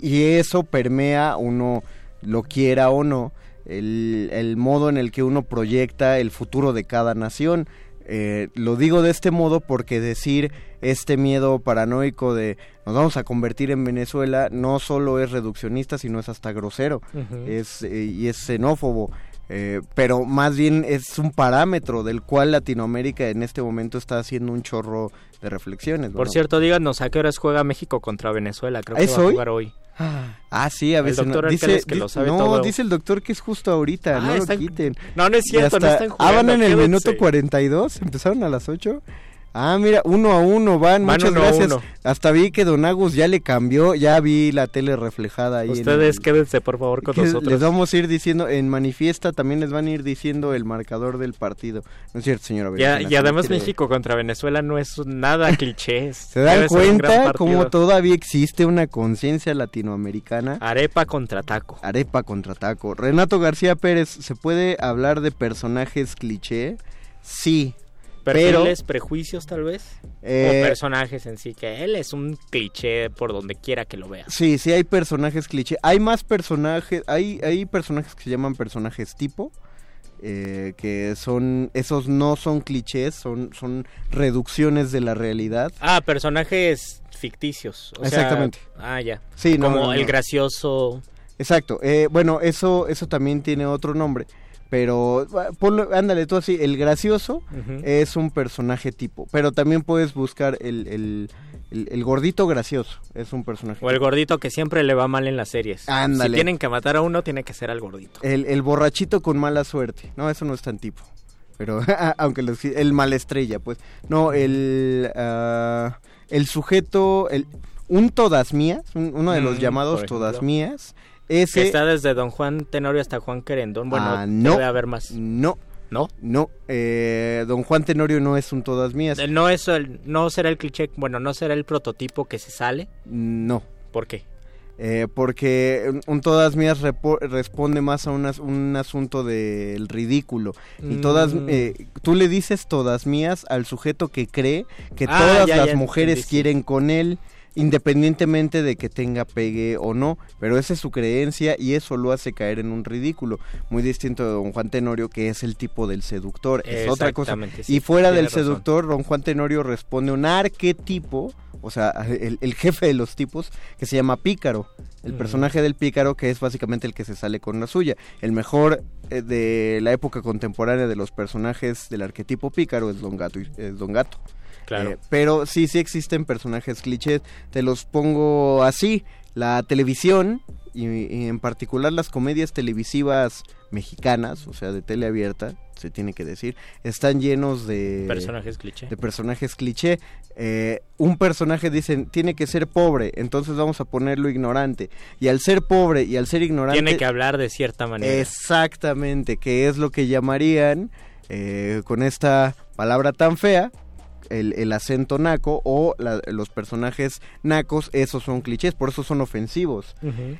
y eso permea, uno lo quiera o no, el, el modo en el que uno proyecta el futuro de cada nación. Eh, lo digo de este modo porque decir este miedo paranoico de nos vamos a convertir en Venezuela no solo es reduccionista, sino es hasta grosero es, eh, y es xenófobo. eh, pero más bien es un parámetro del cual Latinoamérica en este momento está haciendo un chorro de reflexiones. Por ¿no? cierto, díganos a qué horas juega México contra Venezuela. Creo que ¿Es va a hoy? jugar hoy. Ah, sí, a El veces doctor no. Dice, que lo sabe no, todo. dice el doctor que es justo ahorita, Ah, no lo están- quiten. No, no es cierto, no están Ah, van jugando, en el minuto 42, empezaron a las 8. Ah, mira, uno a uno van, Van muchas uno gracias. uno. Hasta vi que Don Agus ya le cambió, ya vi la tele reflejada ahí. en Ustedes el- quédense por favor con nosotros. Les vamos a ir diciendo, en manifiesta también les van a ir diciendo el marcador del partido. No es cierto, señora. Ya- y además México contra Venezuela no es nada clichés. ¿Se dan Debe cuenta cómo todavía existe una conciencia latinoamericana? Arepa contra taco. Arepa contra taco. Renato García Pérez, ¿se puede hablar de personajes cliché? Sí. Pero, Perfiles, prejuicios tal vez. Eh, o personajes en sí, que él es un cliché por donde quiera que lo veas. sí, sí hay personajes cliché. Hay más personajes, hay, hay personajes que se llaman personajes tipo. eh, que son, esos no son clichés, son, son reducciones de la realidad. Ah, personajes ficticios. o sea- Exactamente. ah, ya. Sí, no, Como no, el no. gracioso. Exacto. eh, bueno, eso, eso también tiene otro nombre. Pero, ah, ponlo, ándale tú así, el gracioso es un personaje tipo. Pero también puedes buscar el, el, el- el gordito gracioso, es un personaje O el tipo. gordito que siempre le va mal en las series. Ándale. Si tienen que matar a uno, tiene que ser al gordito. El, el borrachito con mala suerte. No, eso no es tan tipo. Pero, aunque los- el mal estrella, pues. No, el, ah, el sujeto, el, un todas mías, un- uno de los Mm, llamados todas ejemplo. Mías. Que Ese, está desde Don Juan Tenorio hasta Juan Querendón. Bueno, Ah, no. debe haber más. No. ¿No? No, eh, don Juan Tenorio no es un todas mías. No, es el, no será el cliché, bueno, no será el prototipo que se sale. No. ¿Por qué? Eh, porque un, todas mías repo- responde más a un as- un asunto del ridículo. Y todas, Mm. eh, tú le dices todas mías al sujeto que cree que Ah, todas ya, las ya mujeres sí. quieren con él, independientemente de que tenga pegue o no. Pero esa es su creencia y eso lo hace caer en un ridículo. Muy distinto de don Juan Tenorio, que es el tipo del seductor. Es otra cosa. Sí, y fuera del razón. seductor, don Juan Tenorio responde un arquetipo, o sea, el, el jefe de los tipos, que se llama Pícaro. El personaje del Pícaro, que es básicamente el que se sale con la suya. El mejor eh, de la época contemporánea de los personajes del arquetipo Pícaro es Don Gato. es Don Gato. Claro. Eh, pero sí, sí existen personajes clichés. Te los pongo así. La televisión, y, y en particular las comedias televisivas mexicanas, o sea, de tele abierta, se tiene que decir, están llenos de Personajes cliché. de personajes cliché. Eh, un personaje dicen tiene que ser pobre, entonces vamos a ponerlo ignorante. Y al ser pobre y al ser ignorante, Tiene que hablar de cierta manera. exactamente, que es lo que llamarían eh, con esta palabra tan fea. El, el acento naco o la- los personajes nacos, esos son clichés, por eso son ofensivos.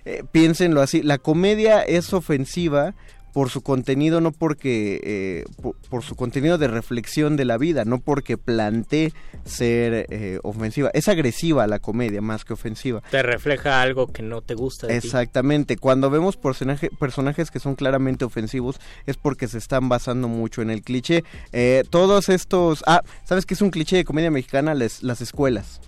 Eh, piénsenlo así, la comedia es ofensiva por su contenido, no porque, eh, por, por su contenido de reflexión de la vida, no porque plantee ser eh, ofensiva. Es agresiva la comedia más que ofensiva. Te refleja algo que no te gusta de ti. Exactamente, cuando vemos personaje- personajes que son claramente ofensivos es porque se están basando mucho en el cliché. Eh, todos estos... Ah, ¿sabes qué es un cliché de comedia mexicana? Les- las escuelas.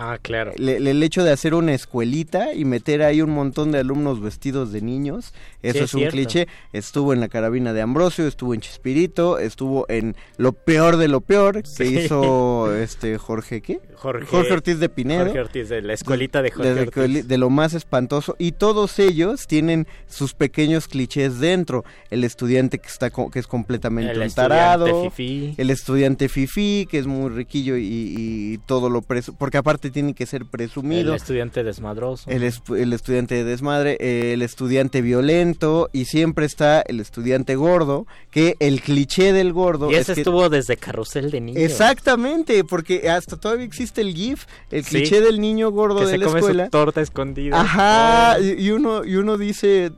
Ah, claro. Le- el hecho de hacer una escuelita y meter ahí un montón de alumnos vestidos de niños, eso Sí, es es un cliché. Estuvo en la carabina de Ambrosio, estuvo en Chispirito, estuvo en lo peor de lo peor que Sí. hizo este Jorge ¿qué? Jorge, Ortiz de Pinedo. Jorge Ortiz, de la escuelita de Jorge de, Ortiz. de lo más espantoso y todos ellos tienen sus pequeños clichés dentro el estudiante que está co- que es completamente El un tarado estudiante fifí. el estudiante fifí que es muy riquillo y, y todo lo presu porque aparte tiene que ser presumido El estudiante desmadroso. el, es- el estudiante de desmadre, el estudiante violento y siempre está el estudiante gordo, que el cliché del gordo y es ese que- estuvo desde Carrusel de Niños. Exactamente, porque hasta todavía existe el GIF, el Sí. cliché del niño gordo Que de se la come escuela. su torta escondida. Ajá, Oh. y, y uno y uno dice,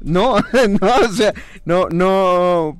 no, no, o sea, no, no,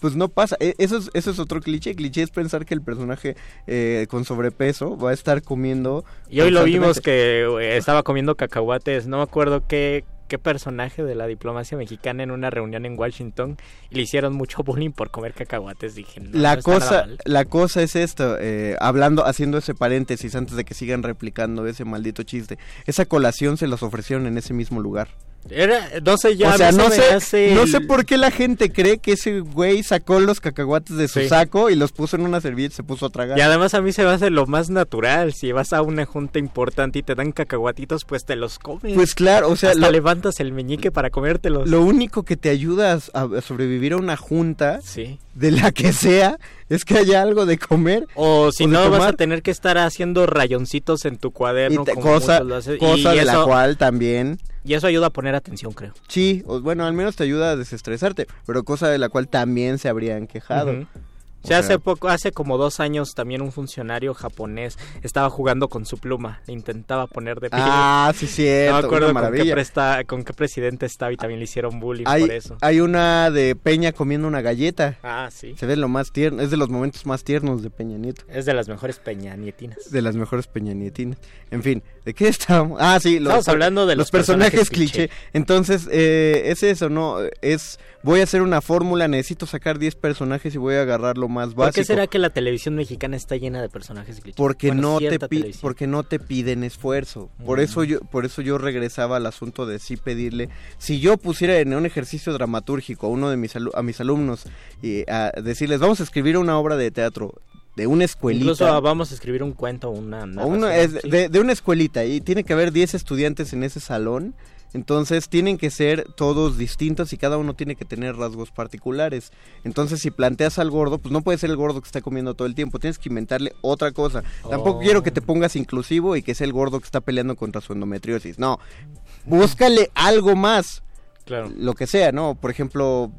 pues no pasa. E- Eso es, eso es otro cliché. Cliché es pensar que el personaje eh, con sobrepeso va a estar comiendo. Y hoy lo vimos que eh, estaba comiendo cacahuates. No me acuerdo qué, qué personaje de la diplomacia mexicana en una reunión en Washington y le hicieron mucho bullying por comer cacahuates. Dije, no, la no cosa, la cosa es esto, eh, hablando, haciendo ese paréntesis antes de que sigan replicando ese maldito chiste. Esa colación se los ofrecieron en ese mismo lugar. Era, no sé, ya o sea, no sé, no sé por qué la gente cree que ese güey sacó los cacahuates de su Sí. saco y los puso en una servilleta y se puso a tragar. Y además a mí se me hace lo más natural. Si vas a una junta importante y te dan cacahuatitos, pues te los comes. Pues claro, o sea, Hasta lo- levantas el meñique para comértelos. Lo único que te ayuda a, sobrevivir a una junta, Sí. de la que sea, es que haya algo de comer. O si no, vas a tener que estar haciendo rayoncitos en tu Y cuaderno. te- como cosa cosa Y de la cual también... Y eso ayuda a poner atención, creo. Sí, o- bueno, al menos te ayuda a desestresarte, pero cosa de la cual también se habrían quejado. O sea, hace poco, hace como dos años también un funcionario japonés estaba jugando con su pluma, le intentaba poner de pie. Ah, sí, cierto, No me acuerdo con qué, presta- con qué presidente estaba y también le hicieron bullying Hay, por eso. hay una de Peña comiendo una galleta. Ah, sí. Se ve lo más tierno, es de los momentos más tiernos de Peña Nieto. Es de las mejores peñanietinas. De las mejores peñanietinas. En fin, ¿de qué estábamos? Ah, sí, los, Estamos hablando de los personajes, personajes cliché. cliché. Entonces, eh, es eso, ¿no? Es, voy a hacer una fórmula, necesito sacar 10 personajes y voy a agarrar más ¿Por básico. qué será que la televisión mexicana está llena de personajes clichés? porque Bueno, no te cierta pi- televisión. porque no te piden esfuerzo por Mm. eso yo por eso yo regresaba al asunto de sí pedirle si yo pusiera en un ejercicio dramatúrgico a uno de mis a mis alumnos y a decirles vamos a escribir una obra de teatro de una escuelita Incluso ah, vamos a escribir un cuento o una una- narración, es sí. de, de una escuelita y tiene que haber 10 estudiantes en ese salón. Entonces tienen que ser todos distintos y cada uno tiene que tener rasgos particulares. Entonces si planteas al gordo, pues no puede ser el gordo que está comiendo todo el tiempo, tienes que inventarle otra cosa. Tampoco Oh. quiero que te pongas inclusivo y que sea el gordo que está peleando contra su endometriosis. No, búscale algo más. Claro. Lo que sea, ¿no? Por ejemplo,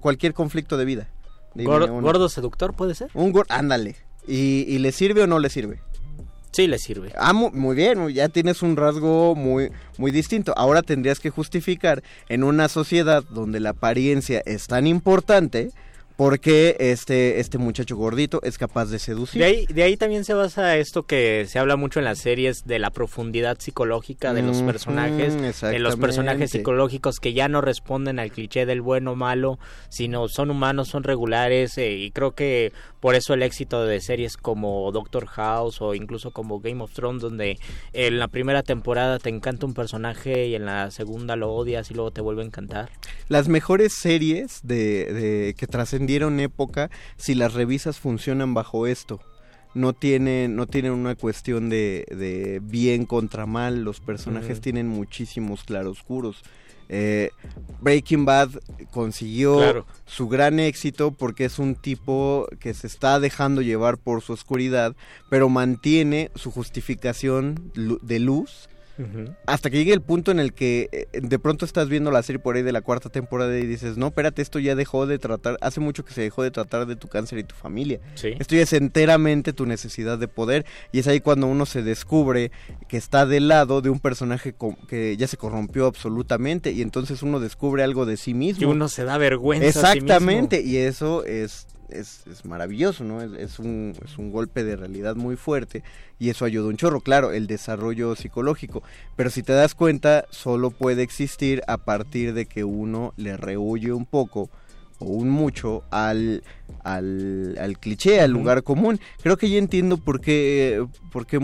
cualquier conflicto de vida. Dime Gor- uno. ¿Gordo seductor puede ser? Un gordo, ándale. ¿Y, ¿Y le sirve o no le sirve? Sí, le sirve. Ah, mu- muy bien, muy- ya tienes un rasgo muy, muy distinto. Ahora tendrías que justificar en una sociedad donde la apariencia es tan importante, por qué este, este muchacho gordito es capaz de seducir. De ahí, de ahí también se basa esto que se habla mucho en las series de la profundidad psicológica de los personajes, de los personajes psicológicos que ya no responden al cliché del bueno o malo, sino son humanos, son regulares eh, y creo que por eso el éxito de series como Doctor House o incluso como Game of Thrones donde en la primera temporada te encanta un personaje y en la segunda lo odias y luego te vuelve a encantar. Las mejores series de, de- que trascendieron época, si las revisas funcionan bajo esto. No tienen, no tienen una cuestión de, de bien contra mal, los personajes tienen muchísimos claroscuros. Eh, Breaking Bad consiguió Claro. su gran éxito porque es un tipo que se está dejando llevar por su oscuridad, pero mantiene su justificación de luz hasta que llegue el punto en el que eh, de pronto estás viendo la serie por ahí de la cuarta temporada y dices, no, espérate, esto ya dejó de tratar, hace mucho que se dejó de tratar de tu cáncer y tu familia. Sí. Esto ya es enteramente tu necesidad de poder y es ahí cuando uno se descubre que está del lado de un personaje que ya se corrompió absolutamente y entonces uno descubre algo de sí mismo. Y uno se da vergüenza. a sí mismo. Exactamente, y eso es, es, es maravilloso, ¿no? Es, es un, es un golpe de realidad muy fuerte y eso ayuda un chorro, claro, el desarrollo psicológico, pero si te das cuenta, solo puede existir a partir de que uno le rehuye un poco o un mucho al, al, al cliché, al lugar común. Creo que ya entiendo por qué, por qué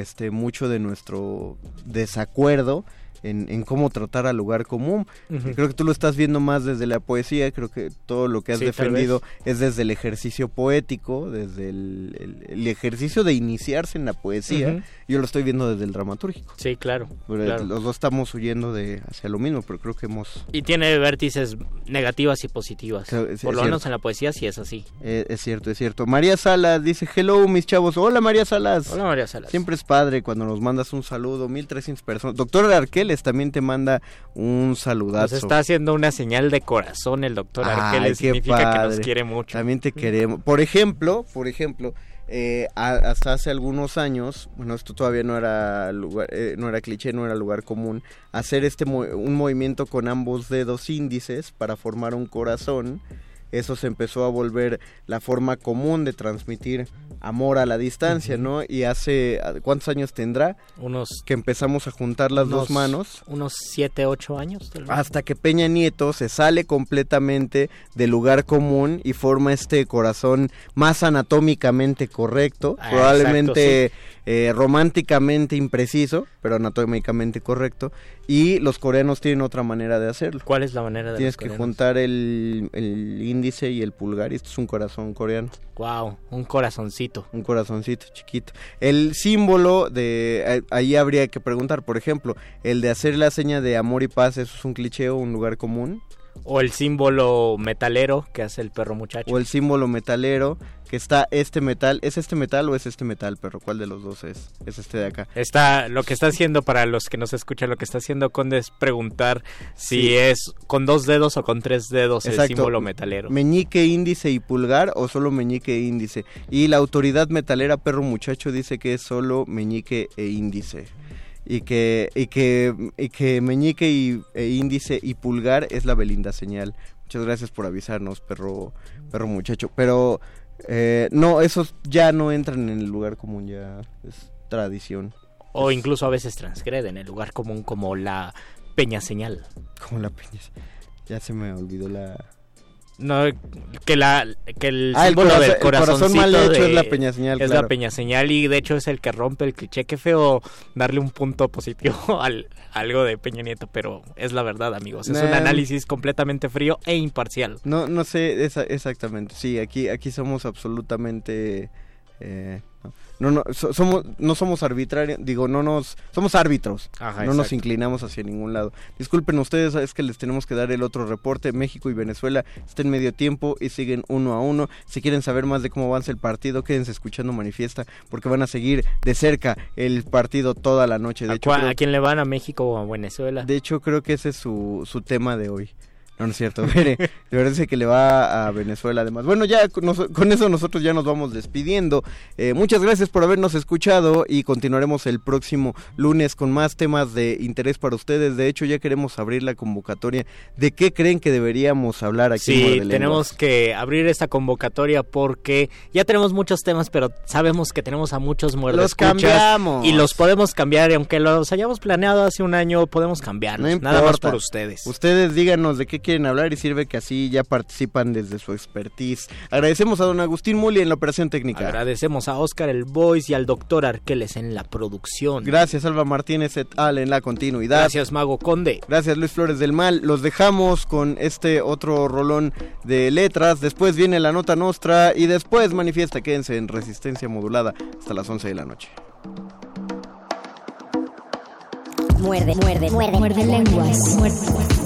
este, mucho de nuestro desacuerdo en, en cómo tratar al lugar común. Creo que tú lo estás viendo más desde la poesía, creo que todo lo que has Sí, defendido es desde el ejercicio poético, desde el, el- el ejercicio de iniciarse en la poesía. Ujú. Yo lo estoy viendo desde el dramatúrgico. Sí, claro. Claro. Los dos estamos huyendo de hacia lo mismo, pero creo que hemos... Y tiene vértices negativas y positivas. Por lo menos en la poesía sí es así. eh, es cierto, es cierto. María Salas dice, hello mis chavos. Hola María Salas. Hola María Salas. Siempre es padre cuando nos mandas un saludo, 1300 personas. Doctor Arqueles también te manda un Nos saludazo. está haciendo una señal de corazón el doctor Ay, Arqueles. Significa que nos quiere mucho. También te queremos. Por ejemplo, por ejemplo, eh, hasta hace algunos años, bueno, esto todavía no era lugar, eh, no era cliché, no era lugar común, hacer este mo- un movimiento con ambos dedos índices para formar un corazón. Eso se empezó a volver la forma común de transmitir amor a la distancia, ¿no? Y hace, ¿cuántos años tendrá? Unos, Que empezamos a juntar las dos manos. Unos 7, 8 años. Hasta que Peña Nieto se sale completamente del lugar común y forma este corazón más anatómicamente correcto. Ah, Probablemente eh, románticamente impreciso, pero anatómicamente correcto. Y los coreanos tienen otra manera de hacerlo. ¿Cuál es la manera de Tienes los que coreanos? juntar el, el índice y el pulgar y esto es un corazón coreano. Wow, un corazoncito. Un corazoncito chiquito. El símbolo de... eh, Ahí habría que preguntar, por ejemplo, el de hacer la seña de amor y paz, ¿eso es un cliché o un lugar común? O el símbolo metalero que hace el perro muchacho. O el símbolo metalero, que está este metal. ¿Es este metal o es este metal, perro? ¿Cuál de los dos es? Es este de acá. Está, lo que está haciendo para los que nos escuchan, lo que está haciendo Conde es preguntar si Sí. es con dos dedos o con tres dedos el símbolo metalero. Meñique, índice y pulgar o solo meñique e índice. Y la autoridad metalera perro muchacho dice que es solo meñique e índice. Y que, y que, y que meñique y, e índice y pulgar es la Belinda señal. Muchas gracias por avisarnos, perro, perro muchacho. Pero eh, no, esos ya no entran en el lugar común, ya es tradición. O incluso a veces transgreden el lugar común como la peña señal. Como la peña. Ya se me olvidó la... No, que la que el Ah, el símbolo corazón- del el corazón mal hecho de- es la peña señal, Es claro. la peña señal y de hecho es el que rompe el cliché. Qué feo darle un punto positivo al algo de Peña Nieto, pero es la verdad, amigos. Es un análisis completamente frío e imparcial. No, no sé esa- exactamente. Sí, aquí, aquí somos absolutamente. eh, no, no, so- somos, no somos arbitrarios. Digo, no nos. Somos árbitros. Ajá, no nos inclinamos hacia ningún lado. Disculpen ustedes, es que les tenemos que dar el otro reporte. México y Venezuela están en medio tiempo y siguen uno a uno. Si quieren saber más de cómo avanza el partido, quédense escuchando Manifiesta, porque van a seguir de cerca el partido toda la noche. De ¿A, hecho, cua- creo- a quién le van? ¿A México o a Venezuela? de hecho, creo que ese es su, su tema de hoy. No, no es cierto. Mire, de verdad que le va a Venezuela además. Bueno, ya con, nos- con eso nosotros ya nos vamos despidiendo. Eh, muchas gracias por habernos escuchado y continuaremos el próximo lunes con más temas de interés para ustedes. De hecho, ya queremos abrir la convocatoria. ¿De qué creen que deberíamos hablar aquí en Sí, Muerde tenemos que abrir esta convocatoria porque ya tenemos muchos temas, pero sabemos que tenemos a muchos muertos. Los cambiamos. Y los podemos cambiar, y aunque los hayamos planeado hace un año, podemos cambiarlos. No nada más por ustedes. Ustedes díganos de qué quieren hablar y sirve que así ya participan desde su expertise. Agradecemos a don Agustín Muli en la operación técnica. Agradecemos a Oscar el Voice y al doctor Arqueles en la producción. Gracias Alba Martínez et al en la continuidad. Gracias Mago Conde. Gracias Luis Flores del Mal. Los dejamos con este otro rolón de letras. Después viene la nota nostra y después manifiesta. Quédense en resistencia modulada hasta las 11 de la noche. Muerde, muerde, muerde, Muerde lenguas. It's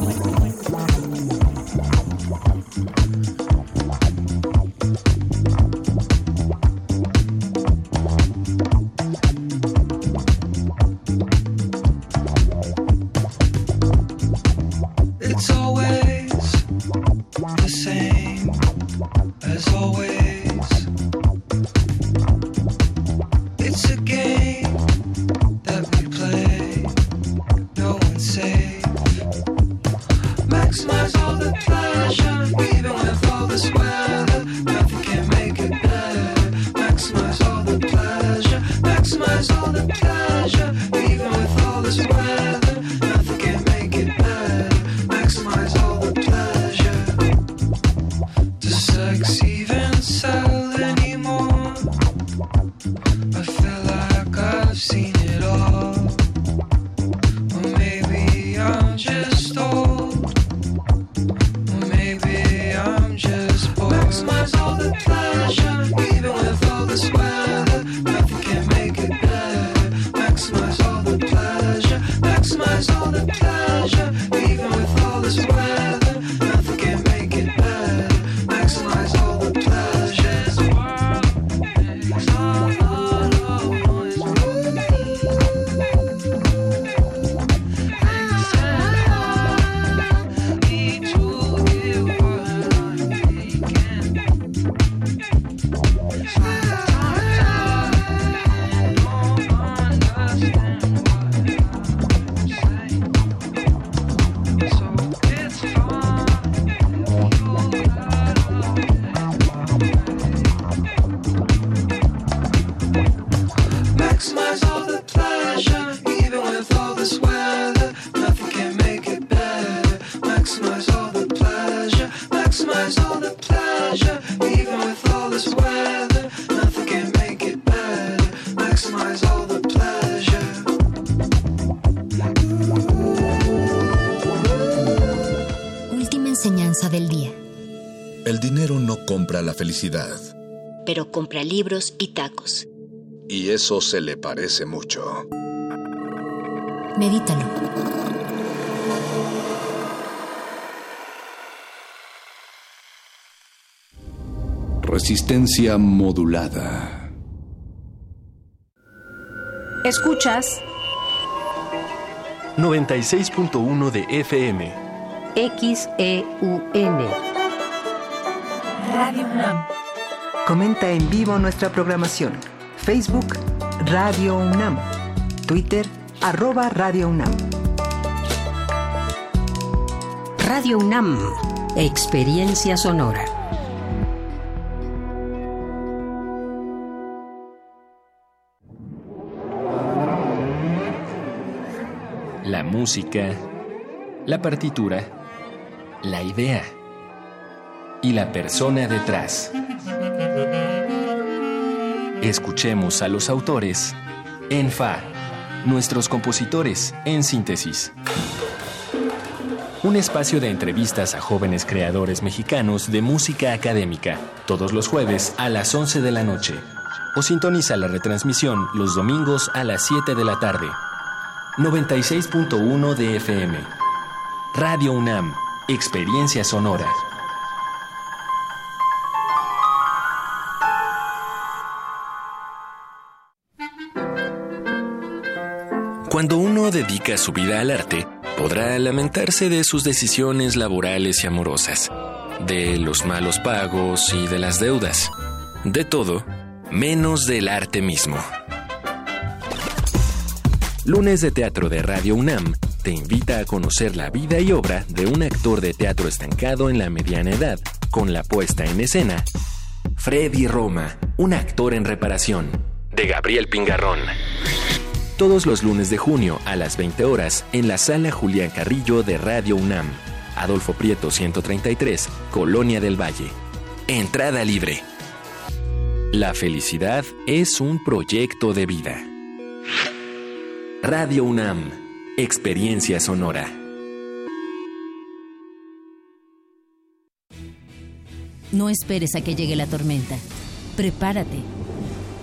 Thank you. Felicidad. Pero compra libros y tacos. Y eso se le parece mucho. Medítalo. Resistencia modulada. Escuchas 96.1 de FM. XEUN. Comenta en vivo nuestra programación. Facebook Radio UNAM. Twitter arroba Radio UNAM. Radio UNAM. Experiencia sonora. La música, la partitura, la idea y la persona detrás. Escuchemos a los autores en Fa, nuestros compositores en síntesis. Un espacio de entrevistas a jóvenes creadores mexicanos de música académica, todos los jueves a las 11 de la noche. O sintoniza la retransmisión los domingos a las 7 de la tarde. 96.1 de FM. Radio UNAM, Experiencia Sonora. Su vida al arte, podrá lamentarse de sus decisiones laborales y amorosas, de los malos pagos y de las deudas, de todo, menos del arte mismo. Lunes de Teatro de Radio UNAM te invita a conocer la vida y obra de un actor de teatro estancado en la mediana edad, con la puesta en escena Freddy Roma, un actor en reparación, de Gabriel Pingarrón. Todos los lunes de junio a las 20 horas en la sala Julián Carrillo de Radio UNAM. Adolfo Prieto 133, Colonia del Valle. Entrada libre. La felicidad es un proyecto de vida. Radio UNAM, Experiencia Sonora. No esperes a que llegue la tormenta. Prepárate.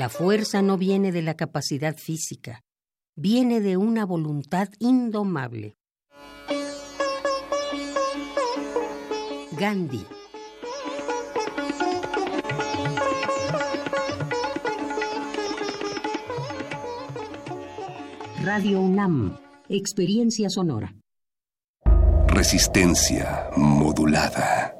La fuerza no viene de la capacidad física, viene de una voluntad indomable. Gandhi. Radio UNAM, Experiencia Sonora. Resistencia modulada.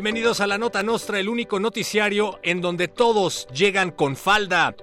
Bienvenidos a la Nota Nostra, el único noticiario en donde todos llegan con falda.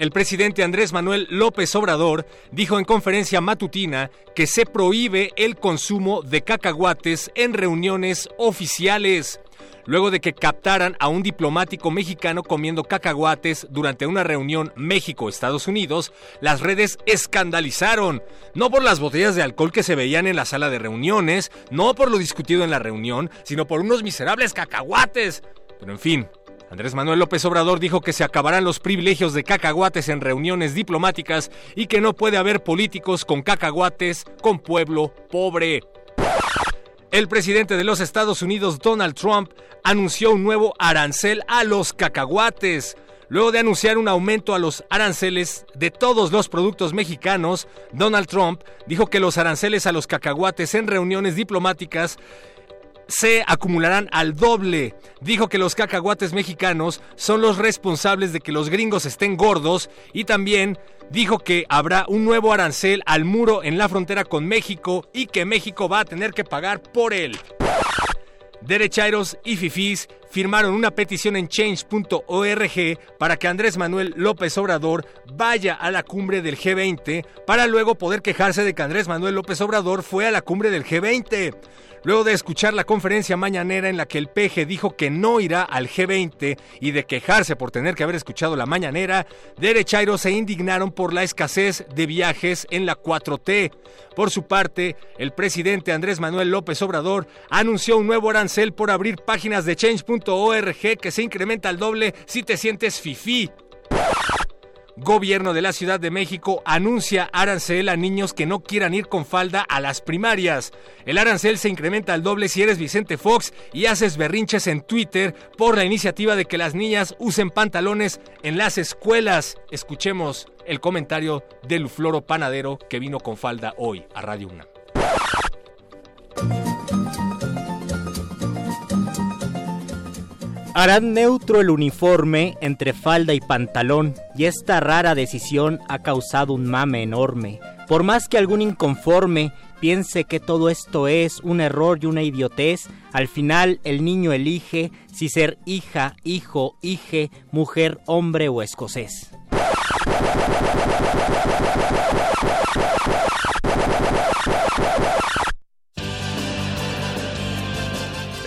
El presidente Andrés Manuel López Obrador dijo en conferencia matutina que se prohíbe el consumo de cacahuates en reuniones oficiales. Luego de que captaran a un diplomático mexicano comiendo cacahuates durante una reunión México-Estados Unidos, las redes escandalizaron. No por las botellas de alcohol que se veían en la sala de reuniones, no por lo discutido en la reunión, sino por unos miserables cacahuates. Pero en fin, Andrés Manuel López Obrador dijo que se acabarán los privilegios de cacahuates en reuniones diplomáticas y que no puede haber políticos con cacahuates con pueblo pobre. El presidente de los Estados Unidos, Donald Trump, anunció un nuevo arancel a los cacahuates. Luego de anunciar un aumento a los aranceles de todos los productos mexicanos, Donald Trump dijo que los aranceles a los cacahuates en reuniones diplomáticas se acumularán al doble. Dijo que los cacahuates mexicanos son los responsables de que los gringos estén gordos y también dijo que habrá un nuevo arancel al muro en la frontera con México y que México va a tener que pagar por él. Derechairos y fifís firmaron una petición en change.org para que Andrés Manuel López Obrador vaya a la cumbre del G20 para luego poder quejarse de que Andrés Manuel López Obrador fue a la cumbre del G20. Luego de escuchar la conferencia mañanera en la que el PG dijo que no irá al G20 y de quejarse por tener que haber escuchado la mañanera, derechairos se indignaron por la escasez de viajes en la 4T. Por su parte, el presidente Andrés Manuel López Obrador anunció un nuevo arancel por abrir páginas de change.org que se incrementa al doble si te sientes fifí. Gobierno de la Ciudad de México anuncia arancel a niños que no quieran ir con falda a las primarias. El arancel se incrementa al doble si eres Vicente Fox y haces berrinches en Twitter por la iniciativa de que las niñas usen pantalones en las escuelas. Escuchemos el comentario de Lufloro Panadero que vino con falda hoy a Radio UNAM. Harán neutro el uniforme entre falda y pantalón, y esta rara decisión ha causado un mame enorme. Por más que algún inconforme piense que todo esto es un error y una idiotez, al final el niño elige si ser hija, hijo, hije, mujer, hombre o escocés.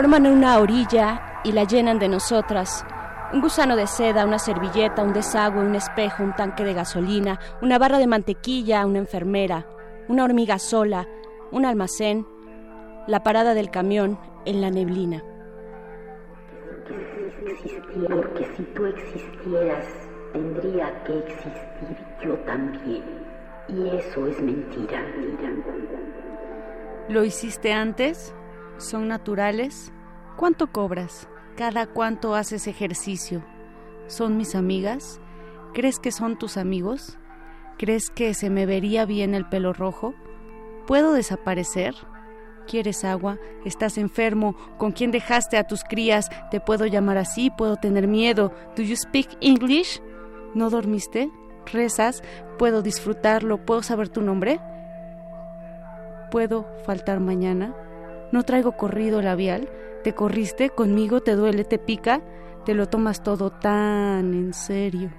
Forman una orilla y la llenan de nosotras. Un gusano de seda, una servilleta, un desagüe, un espejo, un tanque de gasolina, una barra de mantequilla, una enfermera, una hormiga sola, un almacén, la parada del camión en la neblina. Porque si tú existieras, tendría que existir yo también. Y eso es mentira. ¿Lo hiciste antes? ¿Son naturales? ¿Cuánto cobras? ¿Cada cuánto haces ejercicio? ¿Son mis amigas? ¿Crees que son tus amigos? ¿Crees que se me vería bien el pelo rojo? ¿Puedo desaparecer? ¿Quieres agua? ¿Estás enfermo? ¿Con quién dejaste a tus crías? ¿Te puedo llamar así? ¿Puedo tener miedo? ¿Do you speak English? ¿No dormiste? ¿Rezas? ¿Puedo disfrutarlo? ¿Puedo saber tu nombre? ¿Puedo faltar mañana? No traigo corrido labial. ¿Te corriste? ¿Conmigo te duele? ¿Te pica? ¿Te lo tomas todo tan en serio?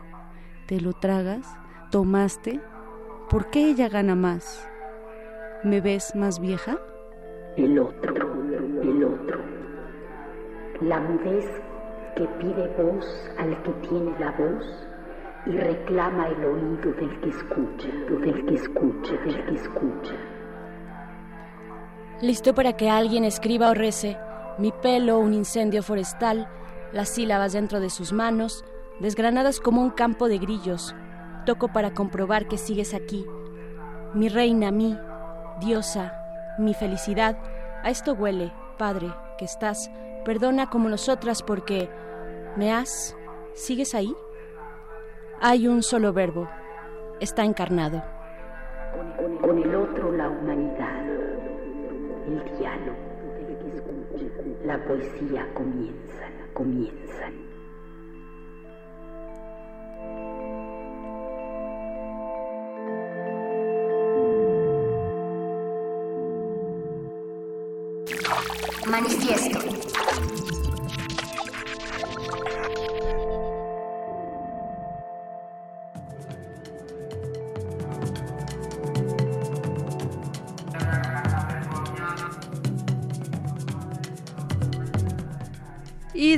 ¿Te lo tragas? ¿Tomaste? ¿Por qué ella gana más? ¿Me ves más vieja? El otro, el otro. La mudez que pide voz al que tiene la voz y reclama el oído del que escucha, del que escucha, del que escucha. Listo para que alguien escriba o rece. Mi pelo, un incendio forestal, las sílabas dentro de sus manos, desgranadas como un campo de grillos. Toco para comprobar que sigues aquí. Mi reina, mí, diosa, mi felicidad, a esto huele, Padre, que estás, perdona como nosotras porque me has, ¿sigues ahí? Hay un solo verbo, está encarnado. El otro la poesía comienzan, comienzan. Manifiesto.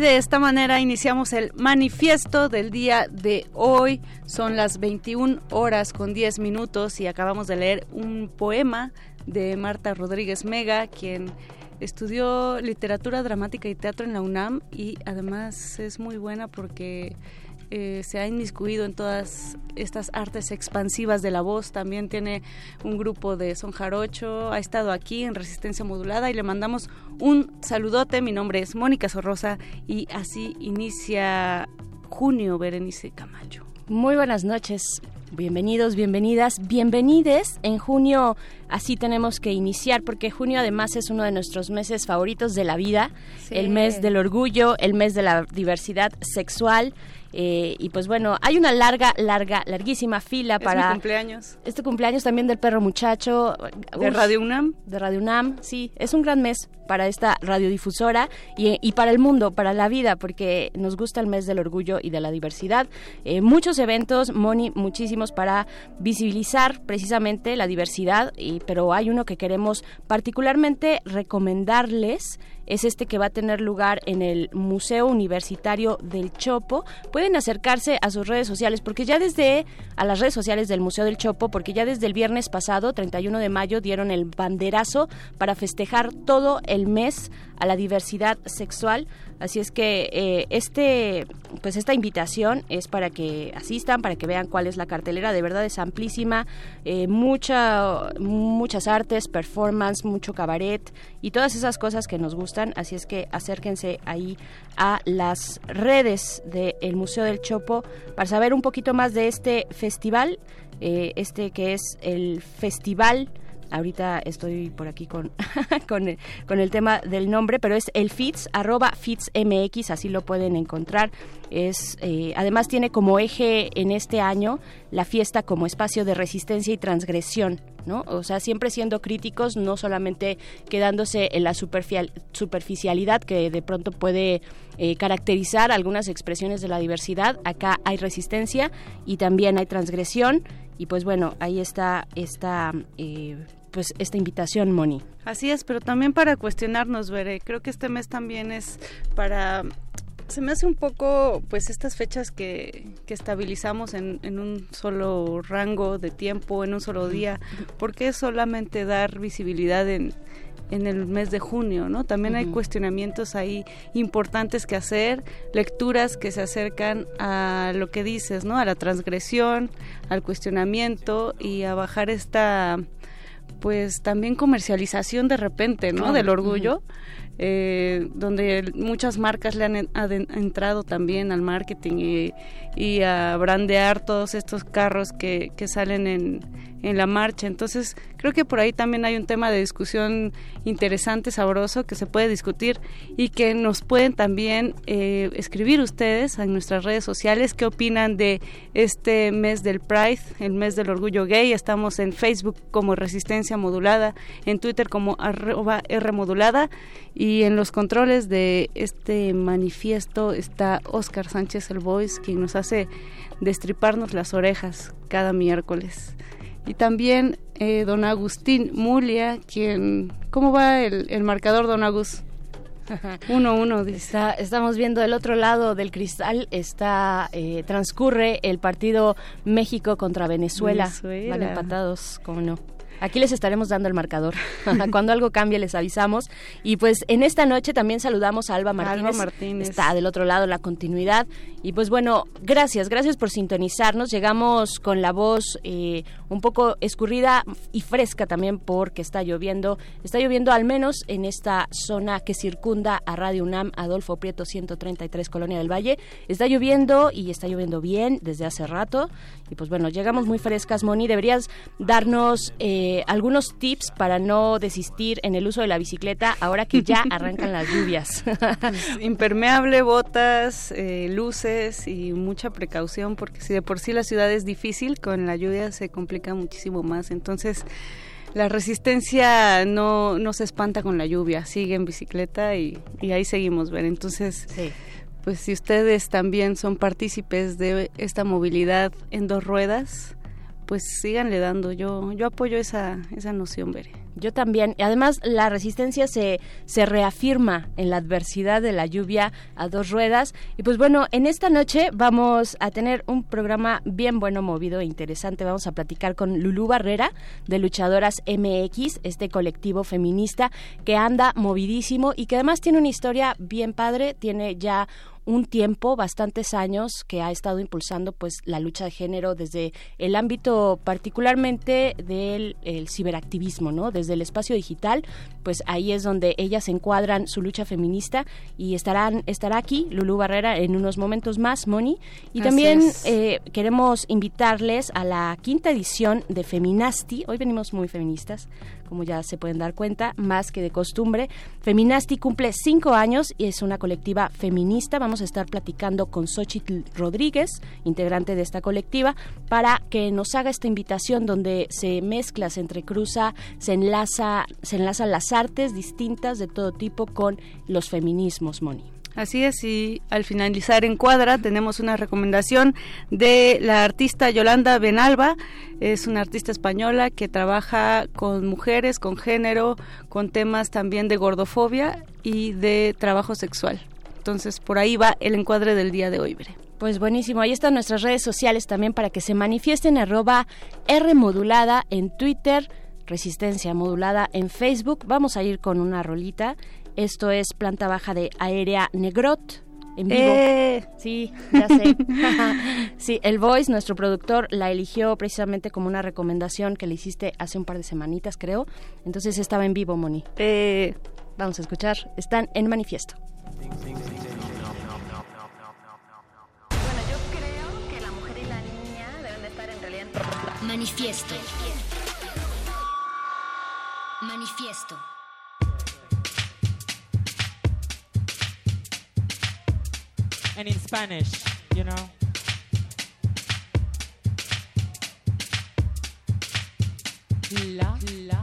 De esta manera iniciamos el manifiesto del día de hoy. Son las 21 horas con 10 minutos y acabamos de leer un poema de Marta Rodríguez Mega, quien estudió literatura dramática y teatro en la UNAM y además es muy buena porque eh, se ha inmiscuido en todas estas artes expansivas de la voz. También tiene un grupo de son jarocho, ha estado aquí en Resistencia Modulada y le mandamos un saludote. Mi nombre es Mónica Sorrosa y así inicia junio Berenice Camacho. Muy buenas noches. Bienvenidos, bienvenidas, bienvenides. En junio así tenemos que iniciar porque junio además es uno de nuestros meses favoritos de la vida, Sí. el mes del orgullo, el mes de la diversidad sexual. Eh, y pues bueno, hay una larga, larga, larguísima fila Es para mi cumpleaños. este cumpleaños también del perro muchacho. ¿De Radio UNAM? De Radio UNAM, sí. Es un gran mes para esta radiodifusora y, y para el mundo, para la vida, porque nos gusta el mes del orgullo y de la diversidad. Eh, muchos eventos, Moni, muchísimos para visibilizar precisamente la diversidad, y, pero hay uno que queremos particularmente recomendarles es este que va a tener lugar en el Museo Universitario del Chopo. Pueden acercarse a sus redes sociales porque ya desde a las redes sociales del Museo del Chopo porque ya desde el viernes pasado, 31 de mayo, dieron el banderazo para festejar todo el mes a la diversidad sexual. Así es que eh, este, pues esta invitación es para que asistan, para que vean cuál es la cartelera. De verdad es amplísima, eh, mucha, muchas artes, performance, mucho cabaret y todas esas cosas que nos gustan. Así es que acérquense ahí a las redes del Museo del Chopo para saber un poquito más de este festival, eh, este que es el festival Ahorita estoy por aquí con, con, el, con el tema del nombre, pero es el FITS, arroba FITSMX, así lo pueden encontrar. Es, eh, además tiene como eje en este año la fiesta como espacio de resistencia y transgresión, ¿no? O sea, siempre siendo críticos, no solamente quedándose en la superficialidad que de pronto puede eh, caracterizar algunas expresiones de la diversidad. Acá hay resistencia y también hay transgresión. Y pues bueno, ahí está esta, eh, pues esta invitación, Moni. Así es, pero también para cuestionarnos, Veré. Creo que este mes también es para... Se me hace un poco, pues, estas fechas que, que estabilizamos en, en un solo rango de tiempo, en un solo día. ¿Por qué solamente dar visibilidad en, en el mes de junio, ¿no? También hay cuestionamientos ahí importantes que hacer, lecturas que se acercan a lo que dices, ¿no? A la transgresión, al cuestionamiento y a bajar esta pues también comercialización de repente, ¿no? Claro. Del orgullo, eh, donde muchas marcas le han entrado también al marketing y, y a brandear todos estos carros que, que salen en, en la marcha. Entonces, creo que por ahí también hay un tema de discusión interesante, sabroso, que se puede discutir y que nos pueden también eh, escribir ustedes en nuestras redes sociales qué opinan de este mes del Pride, el mes del orgullo gay. Estamos en Facebook como Resistencia Modulada, en Twitter como arroba R Modulada y en los controles de este manifiesto está Oscar Sánchez el Voice, quien nos hace destriparnos las orejas cada miércoles. Y también eh, don Agustín Mulia, quien... ¿Cómo va el, el marcador, don Agus? 1-1, dice. Está- estamos viendo del otro lado del cristal, está eh, transcurre el partido México contra Venezuela. Venezuela. Van empatados, ¿cómo no? Aquí les estaremos dando el marcador. Cuando algo cambie les avisamos. Y pues en esta noche también saludamos a Alba Martínez. Martínez. Está del otro lado, la continuidad. Y pues bueno, gracias, gracias por sintonizarnos. Llegamos con la voz eh, un poco escurrida y fresca también porque está lloviendo. Está lloviendo al menos en esta zona que circunda a Radio UNAM, Adolfo Prieto 133, Colonia del Valle. Está lloviendo y está lloviendo bien desde hace rato. Y pues bueno, llegamos muy frescas, Moni. Deberías darnos eh, algunos tips para no desistir en el uso de la bicicleta ahora que ya arrancan las lluvias. Pues, impermeable, botas, eh, luces y mucha precaución porque si de por sí la ciudad es difícil, con la lluvia se complica muchísimo más. Entonces, la resistencia no, no se espanta con la lluvia, sigue en bicicleta y, y ahí seguimos, ver. Entonces, pues si ustedes también son partícipes de esta movilidad en dos ruedas, pues síganle dando. Yo, yo apoyo esa, esa noción, Bere. Yo también. Y además la resistencia se, se reafirma en la adversidad de la lluvia a dos ruedas. Y pues bueno, en esta noche vamos a tener un programa bien bueno, movido e interesante. Vamos a platicar con Lulú Barrera de Luchadoras MX, este colectivo feminista que anda movidísimo y que además tiene una historia bien padre. Tiene ya un tiempo, bastantes años, que ha estado impulsando pues la lucha de género desde el ámbito particularmente del el ciberactivismo, ¿no? Desde el espacio digital, pues ahí es donde ellas encuadran su lucha feminista y estarán estará aquí Lulú Barrera en unos momentos más, Moni, y Así también eh, queremos invitarles a la quinta edición de Feminasti. Hoy venimos muy feministas, como ya se pueden dar cuenta, más que de costumbre. Feminasti cumple cinco años y es una colectiva feminista. Vamos a estar platicando con Xochitl Rodríguez, integrante de esta colectiva, para que nos haga esta invitación donde se mezcla, se entrecruza, se enlaza, se enlazan las artes distintas de todo tipo con los feminismos, Moni. Así es, y al finalizar en cuadra tenemos una recomendación de la artista Yolanda Benalba. Es una artista española que trabaja con mujeres, con género, con temas también de gordofobia y de trabajo sexual. Entonces, por ahí va el encuadre del día de hoy, Bere. Pues buenísimo, ahí están nuestras redes sociales también para que se manifiesten arroba R modulada en Twitter, Resistencia modulada en Facebook. Vamos a ir con una rolita. Esto es planta baja de Aérea Negrot. En vivo. ¡Eh! Sí, ya sé. sí, el Voice, nuestro productor, la eligió precisamente como una recomendación que le hiciste hace un par de semanitas, creo. Entonces estaba en vivo, Moni. Eh, Vamos a escuchar. Están en manifiesto. Bueno, yo and in Spanish, you know. La, la,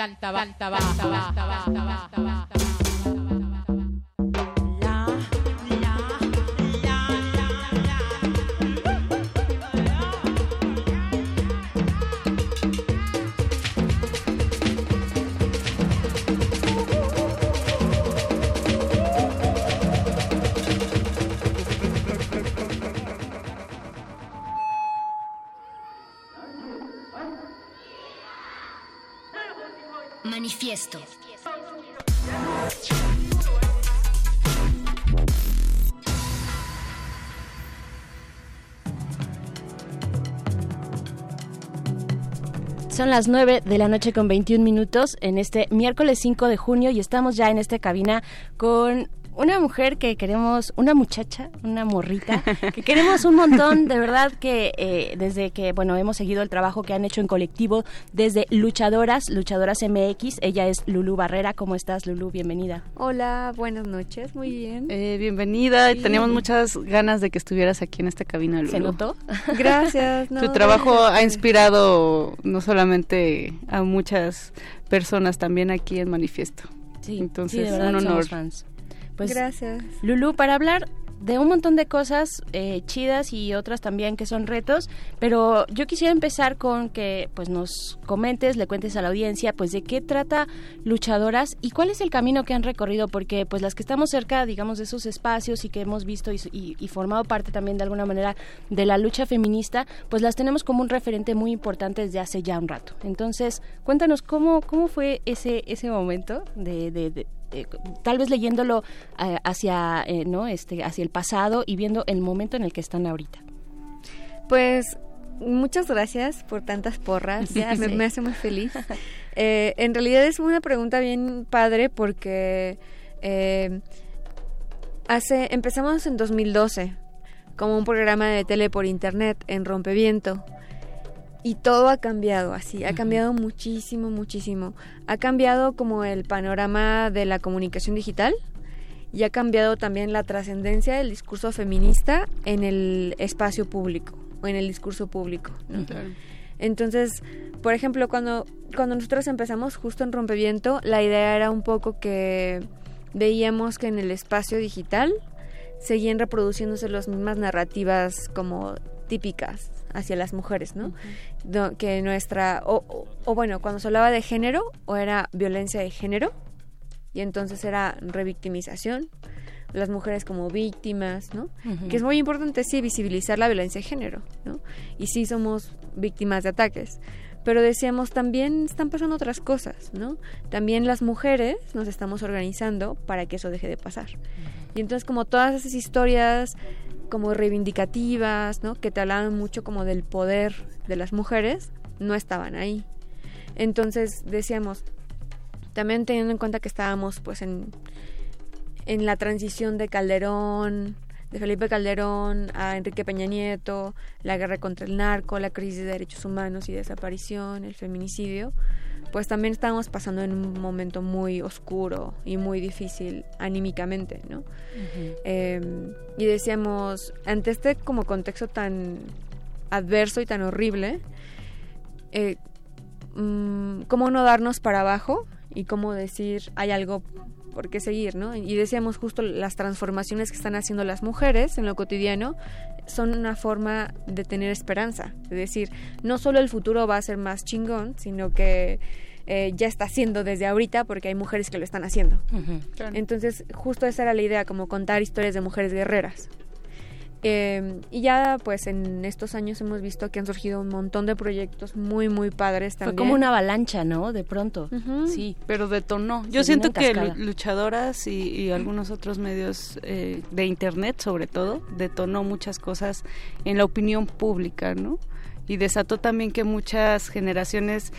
Planta baja. Planta baja. Planta. Son las 9 de la noche con 21 minutos en este miércoles 5 de junio y estamos ya en esta cabina con una mujer que queremos, una muchacha, una morrita, que queremos un montón, de verdad que eh, desde que, bueno, hemos seguido el trabajo que han hecho en colectivo desde Luchadoras, Luchadoras MX, ella es Lulu Barrera, ¿cómo estás Lulu? Bienvenida. Hola, buenas noches, muy bien. Eh, bienvenida, Sí. teníamos muchas ganas de que estuvieras aquí en esta cabina. Lulu. ¿Se notó? Gracias. no, tu trabajo gracias. ha inspirado no solamente a muchas personas, también aquí en Manifiesto. Sí, Entonces, sí, de verdad un honor. somos fans. Pues, Gracias. Lulu, para hablar de un montón de cosas eh, chidas y otras también que son retos, pero yo quisiera empezar con que pues nos comentes, le cuentes a la audiencia pues de qué trata Luchadoras y cuál es el camino que han recorrido, porque pues las que estamos cerca, digamos, de esos espacios y que hemos visto y, y- y formado parte también de alguna manera de la lucha feminista, pues las tenemos como un referente muy importante desde hace ya un rato. Entonces, cuéntanos cómo, cómo fue ese, ese momento de, de- de- eh, tal vez leyéndolo eh, hacia eh, no este hacia el pasado y viendo el momento en el que están ahorita Pues muchas gracias por tantas porras, Ya me, me hace muy feliz. Eh, en realidad es una pregunta bien padre porque eh, hace empezamos en 2012 como un programa de tele por internet en Rompeviento. Y todo ha cambiado así, ha cambiado muchísimo, muchísimo. Ha cambiado como el panorama de la comunicación digital y ha cambiado también la trascendencia del discurso feminista en el espacio público o en el discurso público. ¿no? Entonces, por ejemplo, cuando, cuando nosotros empezamos justo en Rompeviento, la idea era un poco que veíamos que en el espacio digital seguían reproduciéndose las mismas narrativas como típicas hacia las mujeres, ¿no? No, que nuestra, o, o- o bueno, cuando se hablaba de género, o era violencia de género, y entonces era revictimización, las mujeres como víctimas, ¿no? Que es muy importante, sí, visibilizar la violencia de género, ¿no? Y sí somos víctimas de ataques. Pero decíamos, también están pasando otras cosas, ¿no? También las mujeres nos estamos organizando para que eso deje de pasar. Y entonces como todas esas historias como reivindicativas, ¿no? Que te hablaban mucho como del poder de las mujeres, no estaban ahí. Entonces decíamos, también teniendo en cuenta que estábamos pues en, en la transición de Calderón, de Felipe Calderón a Enrique Peña Nieto, la guerra contra el narco, la crisis de derechos humanos y desaparición, el feminicidio, pues también estábamos pasando en un momento muy oscuro y muy difícil anímicamente, ¿no? Eh, y decíamos, ante este como contexto tan adverso y tan horrible, eh, mm, ¿cómo no darnos para abajo y cómo decir hay algo por qué seguir, ¿no? Y decíamos justo las transformaciones que están haciendo las mujeres en lo cotidiano son una forma de tener esperanza, es decir, no solo el futuro va a ser más chingón, sino que eh, ya está haciendo desde ahorita porque hay mujeres que lo están haciendo. Entonces, justo esa era la idea, como contar historias de mujeres guerreras. Eh, y ya pues en estos años hemos visto que han surgido un montón de proyectos muy muy padres también. Fue como una avalancha, ¿no? De pronto. Sí. Pero detonó. Se Yo siento que luchadoras y, y algunos otros medios eh, de internet, sobre todo, detonó muchas cosas en la opinión pública, ¿no? Y desató también que muchas generaciones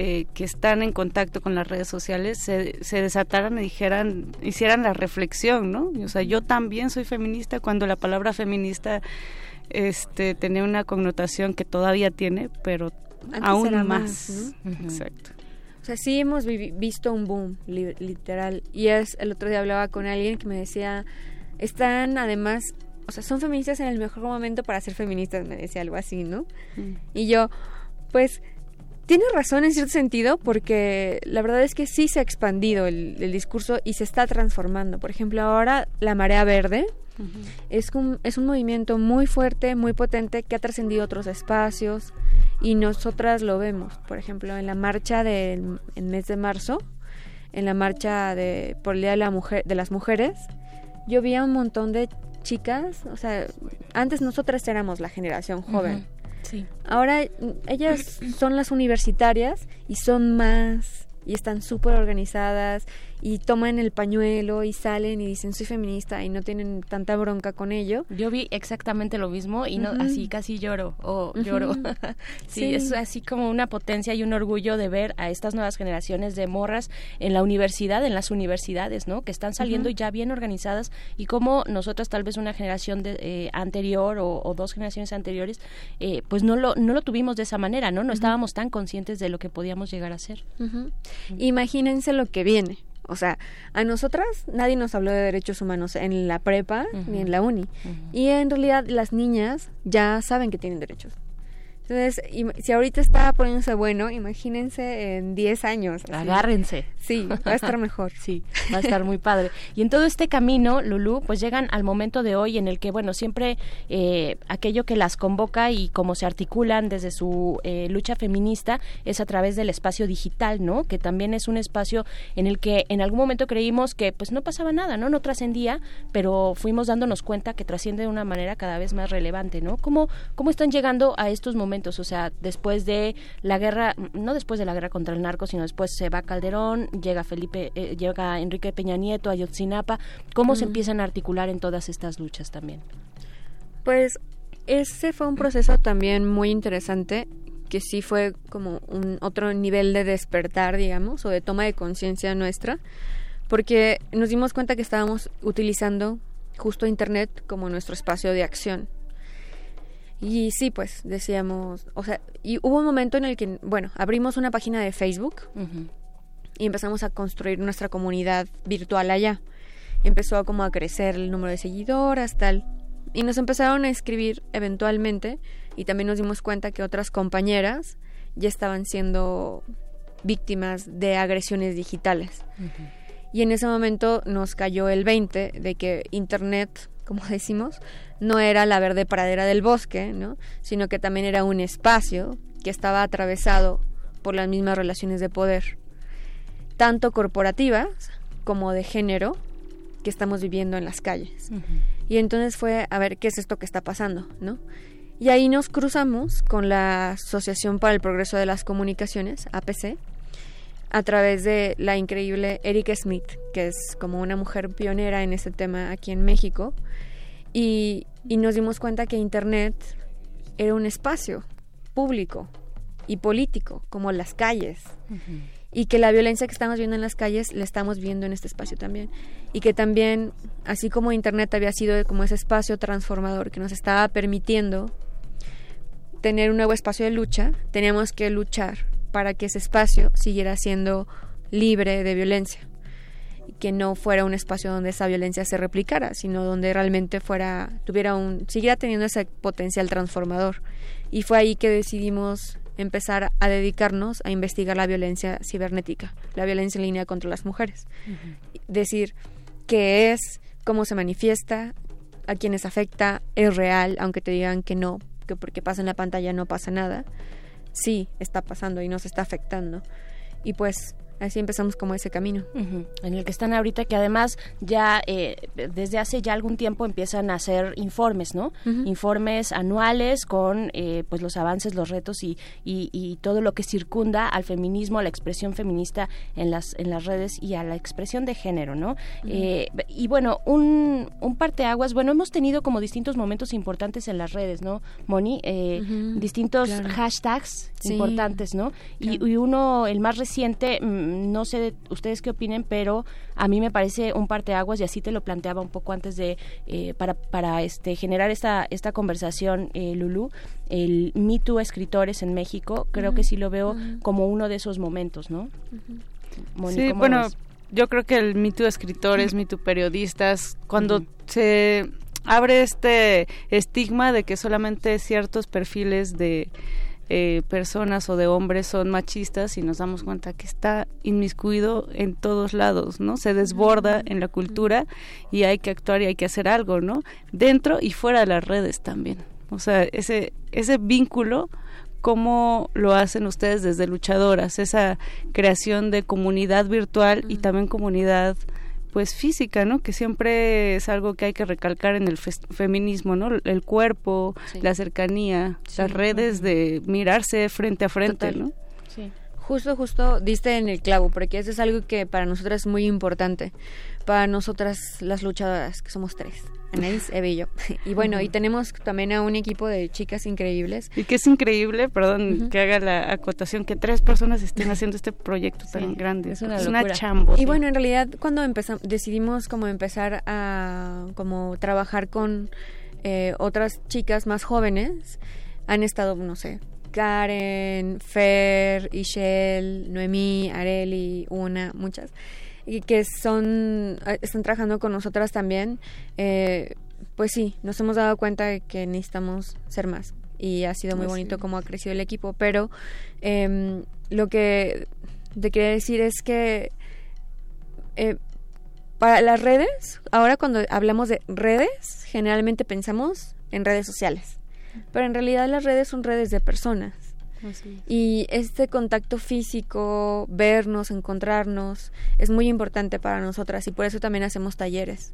eh, que están en contacto con las redes sociales se, se desataran y dijeran, hicieran la reflexión, ¿no? O sea, yo también soy feminista cuando la palabra feminista este tenía una connotación que todavía tiene, pero Antes aún más. ¿no? Exacto. O sea, sí hemos visto un boom, li- literal. Y es, el otro día hablaba con alguien que me decía, están además, o sea, son feministas en el mejor momento para ser feministas, me decía algo así, ¿no? Y yo, pues, tiene razón en cierto sentido, porque la verdad es que sí se ha expandido el, el discurso y se está transformando. Por ejemplo, ahora la marea verde es un, es un movimiento muy fuerte, muy potente, que ha trascendido otros espacios y nosotras lo vemos. Por ejemplo, en la marcha del en mes de marzo, en la marcha de, por el Día de, la mujer, de las Mujeres, yo vi a un montón de chicas, o sea, antes nosotras éramos la generación joven. Sí. Ahora ellas son las universitarias y son más y están súper organizadas y toman el pañuelo y salen y dicen soy feminista y no tienen tanta bronca con ello. Yo vi exactamente lo mismo y no así casi lloro o lloro. Sí, Sí. es así como una potencia y un orgullo de ver a estas nuevas generaciones de morras en la universidad, en las universidades, ¿no? Que están saliendo Ujú. ya bien organizadas y como nosotros tal vez una generación de, eh, anterior o, o dos generaciones anteriores, eh, pues no lo no lo tuvimos de esa manera, ¿no? No estábamos tan conscientes de lo que podíamos llegar a ser. Imagínense lo que viene. O sea, a nosotras nadie nos habló de derechos humanos en la prepa ni en la uni. Y en realidad las niñas ya saben que tienen derechos. Entonces, si ahorita está poniéndose bueno, imagínense en 10 años. así. Agárrense. Sí, va a estar mejor. sí, va a estar muy padre. Y en todo este camino, Lulú, pues llegan al momento de hoy en el que, bueno, siempre eh, aquello que las convoca y cómo se articulan desde su eh, lucha feminista es a través del espacio digital, ¿no? Que también es un espacio en el que en algún momento creímos que pues no pasaba nada, ¿no? No trascendía, pero fuimos dándonos cuenta que trasciende de una manera cada vez más relevante, ¿no? ¿Cómo, cómo están llegando a estos momentos? O sea, después de la guerra, no después de la guerra contra el narco, sino después se va Calderón, llega Felipe, eh, llega Enrique Peña Nieto, Ayotzinapa, ¿cómo se empiezan a articular en todas estas luchas también? Pues ese fue un proceso también muy interesante que sí fue como un otro nivel de despertar, digamos, o de toma de conciencia nuestra, porque nos dimos cuenta que estábamos utilizando justo Internet como nuestro espacio de acción. Y sí, pues decíamos, o sea, y hubo un momento en el que, bueno, abrimos una página de Facebook y empezamos a construir nuestra comunidad virtual allá. Empezó como a crecer el número de seguidoras, tal. Y nos empezaron a escribir eventualmente y también nos dimos cuenta que otras compañeras ya estaban siendo víctimas de agresiones digitales. Y en ese momento nos cayó el 20 de que Internet, como decimos, no era la verde pradera del bosque, ¿no? sino que también era un espacio que estaba atravesado por las mismas relaciones de poder, tanto corporativas como de género, que estamos viviendo en las calles. Y entonces fue a ver qué es esto que está pasando, ¿no? Y ahí nos cruzamos con la Asociación para el Progreso de las Comunicaciones, APC, a través de la increíble Erika Smith, que es como una mujer pionera en este tema aquí en México. Y, y nos dimos cuenta que Internet era un espacio público y político, como las calles. y que la violencia que estamos viendo en las calles la estamos viendo en este espacio también y que también así como internet había sido como ese espacio transformador que nos estaba permitiendo tener un nuevo espacio de lucha teníamos que luchar para que ese espacio siguiera siendo libre de violencia que no fuera un espacio donde esa violencia se replicara sino donde realmente fuera tuviera un siguiera teniendo ese potencial transformador y fue ahí que decidimos empezar a dedicarnos a investigar la violencia cibernética, la violencia en línea contra las mujeres. Decir qué es, cómo se manifiesta, a quienes afecta, es real, aunque te digan que no, que porque pasa en la pantalla no pasa nada. Sí, está pasando y nos está afectando. Y pues así empezamos como ese camino. En el que están ahorita, que además ya eh, desde hace ya algún tiempo empiezan a hacer informes, ¿no? Informes anuales con eh, pues los avances, los retos y, y, y todo lo que circunda al feminismo, a la expresión feminista en las en las redes y a la expresión de género, ¿no? Eh, y bueno, un, un parteaguas, bueno, hemos tenido como distintos momentos importantes en las redes, ¿no, Moni? Eh, distintos claro. hashtags Sí. importantes, ¿no? Y, y uno, el más reciente, mm, no sé ustedes qué opinen, pero a mí me parece un parteaguas y así te lo planteaba un poco antes de eh, para para este generar esta esta conversación, eh, Lulu, el Me Too escritores en México, creo que sí lo veo como uno de esos momentos, ¿no? Sí, ¿cómo bueno, ves? yo creo que el Me Too escritores, Me Too periodistas, cuando se abre este estigma de que solamente ciertos perfiles de eh, personas o de hombres son machistas y nos damos cuenta que está inmiscuido en todos lados, ¿no? Se desborda en la cultura y hay que actuar y hay que hacer algo, ¿no? Dentro y fuera de las redes también. O sea, ese, ese vínculo cómo lo hacen ustedes desde luchadoras, esa creación de comunidad virtual y también comunidad pues física, ¿no? Que siempre es algo que hay que recalcar en el feminismo, ¿no? El cuerpo, la cercanía, las redes de mirarse frente a frente, Total. ¿no? Sí. Justo, justo diste en el clavo, porque eso es algo que para nosotras es muy importante. Para nosotras, las luchadoras, que somos tres, Anaís, Eve y yo. Y bueno, y tenemos también a un equipo de chicas increíbles. Y que es increíble, perdón que haga la acotación, que tres personas estén haciendo este proyecto tan grande. Es una, chambo. Y bueno, en realidad cuando empezamos, decidimos como empezar a como trabajar con eh, otras chicas más jóvenes, han estado, no sé, Karen, Fer, Ishel, Noemí, Areli, Una, muchas, y que son, eh, están trabajando con nosotras también, eh, pues sí, nos hemos dado cuenta de que necesitamos ser más. Y ha sido muy bonito cómo ha crecido el equipo, pero em, lo que te quería decir es que eh, para las redes, ahora cuando hablamos de redes, generalmente pensamos en redes sociales, pero en realidad las redes son redes de personas. Y este contacto físico, vernos, encontrarnos, es muy importante para nosotras y por eso también hacemos talleres.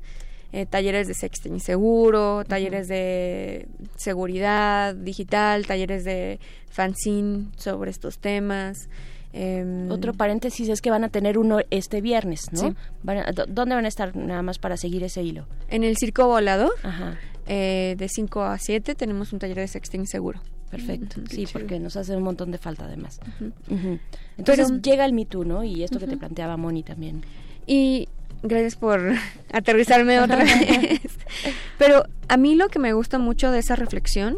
Eh, talleres de sexting seguro, talleres de seguridad digital, talleres de fanzine sobre estos temas. em, Otro paréntesis es que van a tener uno este viernes, ¿no? Sí. Van a- ¿dó- ¿Dónde van a estar nada más para seguir ese hilo? En el Circo Volador, Ajá. eh, de 5 a 7, tenemos un taller de sexting seguro. Perfecto, sí, porque nos hace un montón de falta además. Entonces Pero- llega el Me Too, ¿no? Y esto que te planteaba Moni también. Y gracias por aterrizarme otra vez. Pero a mí lo que me gusta mucho de esa reflexión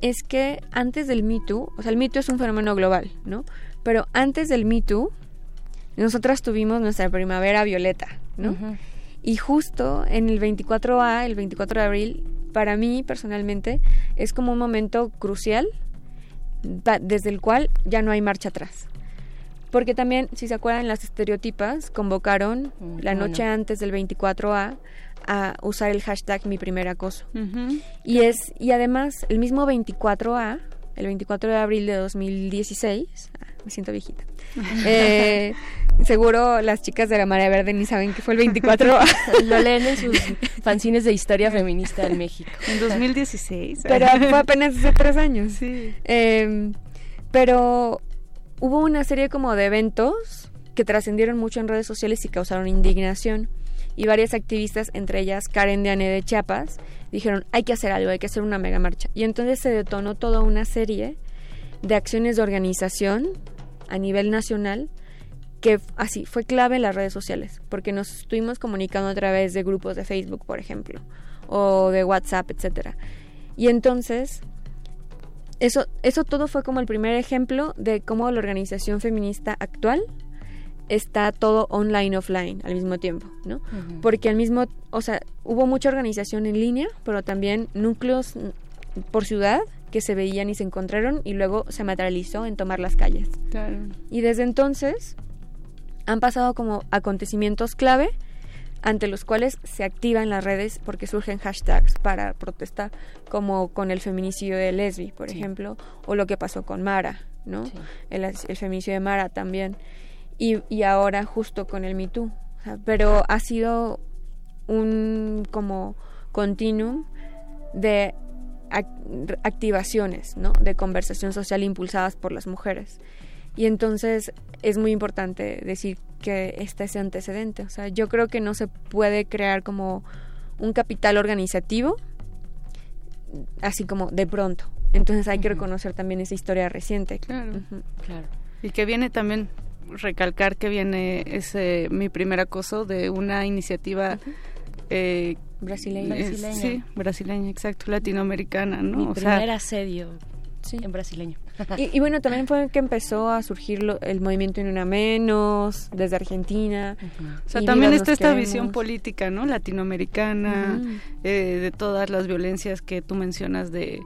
es que antes del Me Too, o sea, el Me Too es un fenómeno global, ¿no? Pero antes del Me Too, nosotras tuvimos nuestra primavera violeta, ¿no? Y justo en el 24A, el 24 de abril, para mí personalmente es como un momento crucial desde el cual ya no hay marcha atrás. Porque también, si se acuerdan, las estereotipas convocaron la cómo noche no. antes del 24A a usar el hashtag mi primer acoso. Y es y además el mismo 24A, el 24 de abril de 2016, ah, me siento viejita. Eh, seguro las chicas de la Marea Verde ni saben que fue el 24A. Lo leen en sus fanzines de historia feminista en México. En 2016. pero fue apenas hace tres años. Sí. Eh, pero hubo una serie como de eventos que trascendieron mucho en redes sociales y causaron indignación. Y varias activistas, entre ellas Karen Diane de Chiapas, dijeron, hay que hacer algo, hay que hacer una mega marcha. Y entonces se detonó toda una serie de acciones de organización a nivel nacional que así fue clave en las redes sociales, porque nos estuvimos comunicando a través de grupos de Facebook, por ejemplo, o de WhatsApp, etcétera. Y entonces eso eso todo fue como el primer ejemplo de cómo la organización feminista actual está todo online offline al mismo tiempo, ¿no? Porque al mismo, o sea, hubo mucha organización en línea, pero también núcleos mm, por ciudad que se veían y se encontraron y luego se materializó en tomar las calles. Claro. Y desde entonces han pasado como acontecimientos clave ante los cuales se activan las redes porque surgen hashtags para protestar, como con el feminicidio de Lesbi, por Sí. ejemplo, o lo que pasó con Mara, ¿no? Sí. El, feminicidio de Mara también. Y, y ahora justo con el Me Too. O sea, pero ha sido un como continuum de activaciones, ¿no? De conversación social impulsadas por las mujeres. Y entonces es muy importante decir que está ese antecedente. O sea, yo creo que no se puede crear como un capital organizativo así como de pronto. Entonces hay que reconocer también esa historia reciente. Claro. Claro. Y que viene también recalcar que viene ese mi primer acoso de una iniciativa eh, Brasileña. sí, brasileña, exacto, latinoamericana, ¿no? Mi O sea, primer asedio en brasileño. Y, y bueno, también fue que empezó a surgir lo- el movimiento en una menos desde Argentina. O sea, también está esta queremos. visión política, ¿no? Latinoamericana, eh, de todas las violencias que tú mencionas de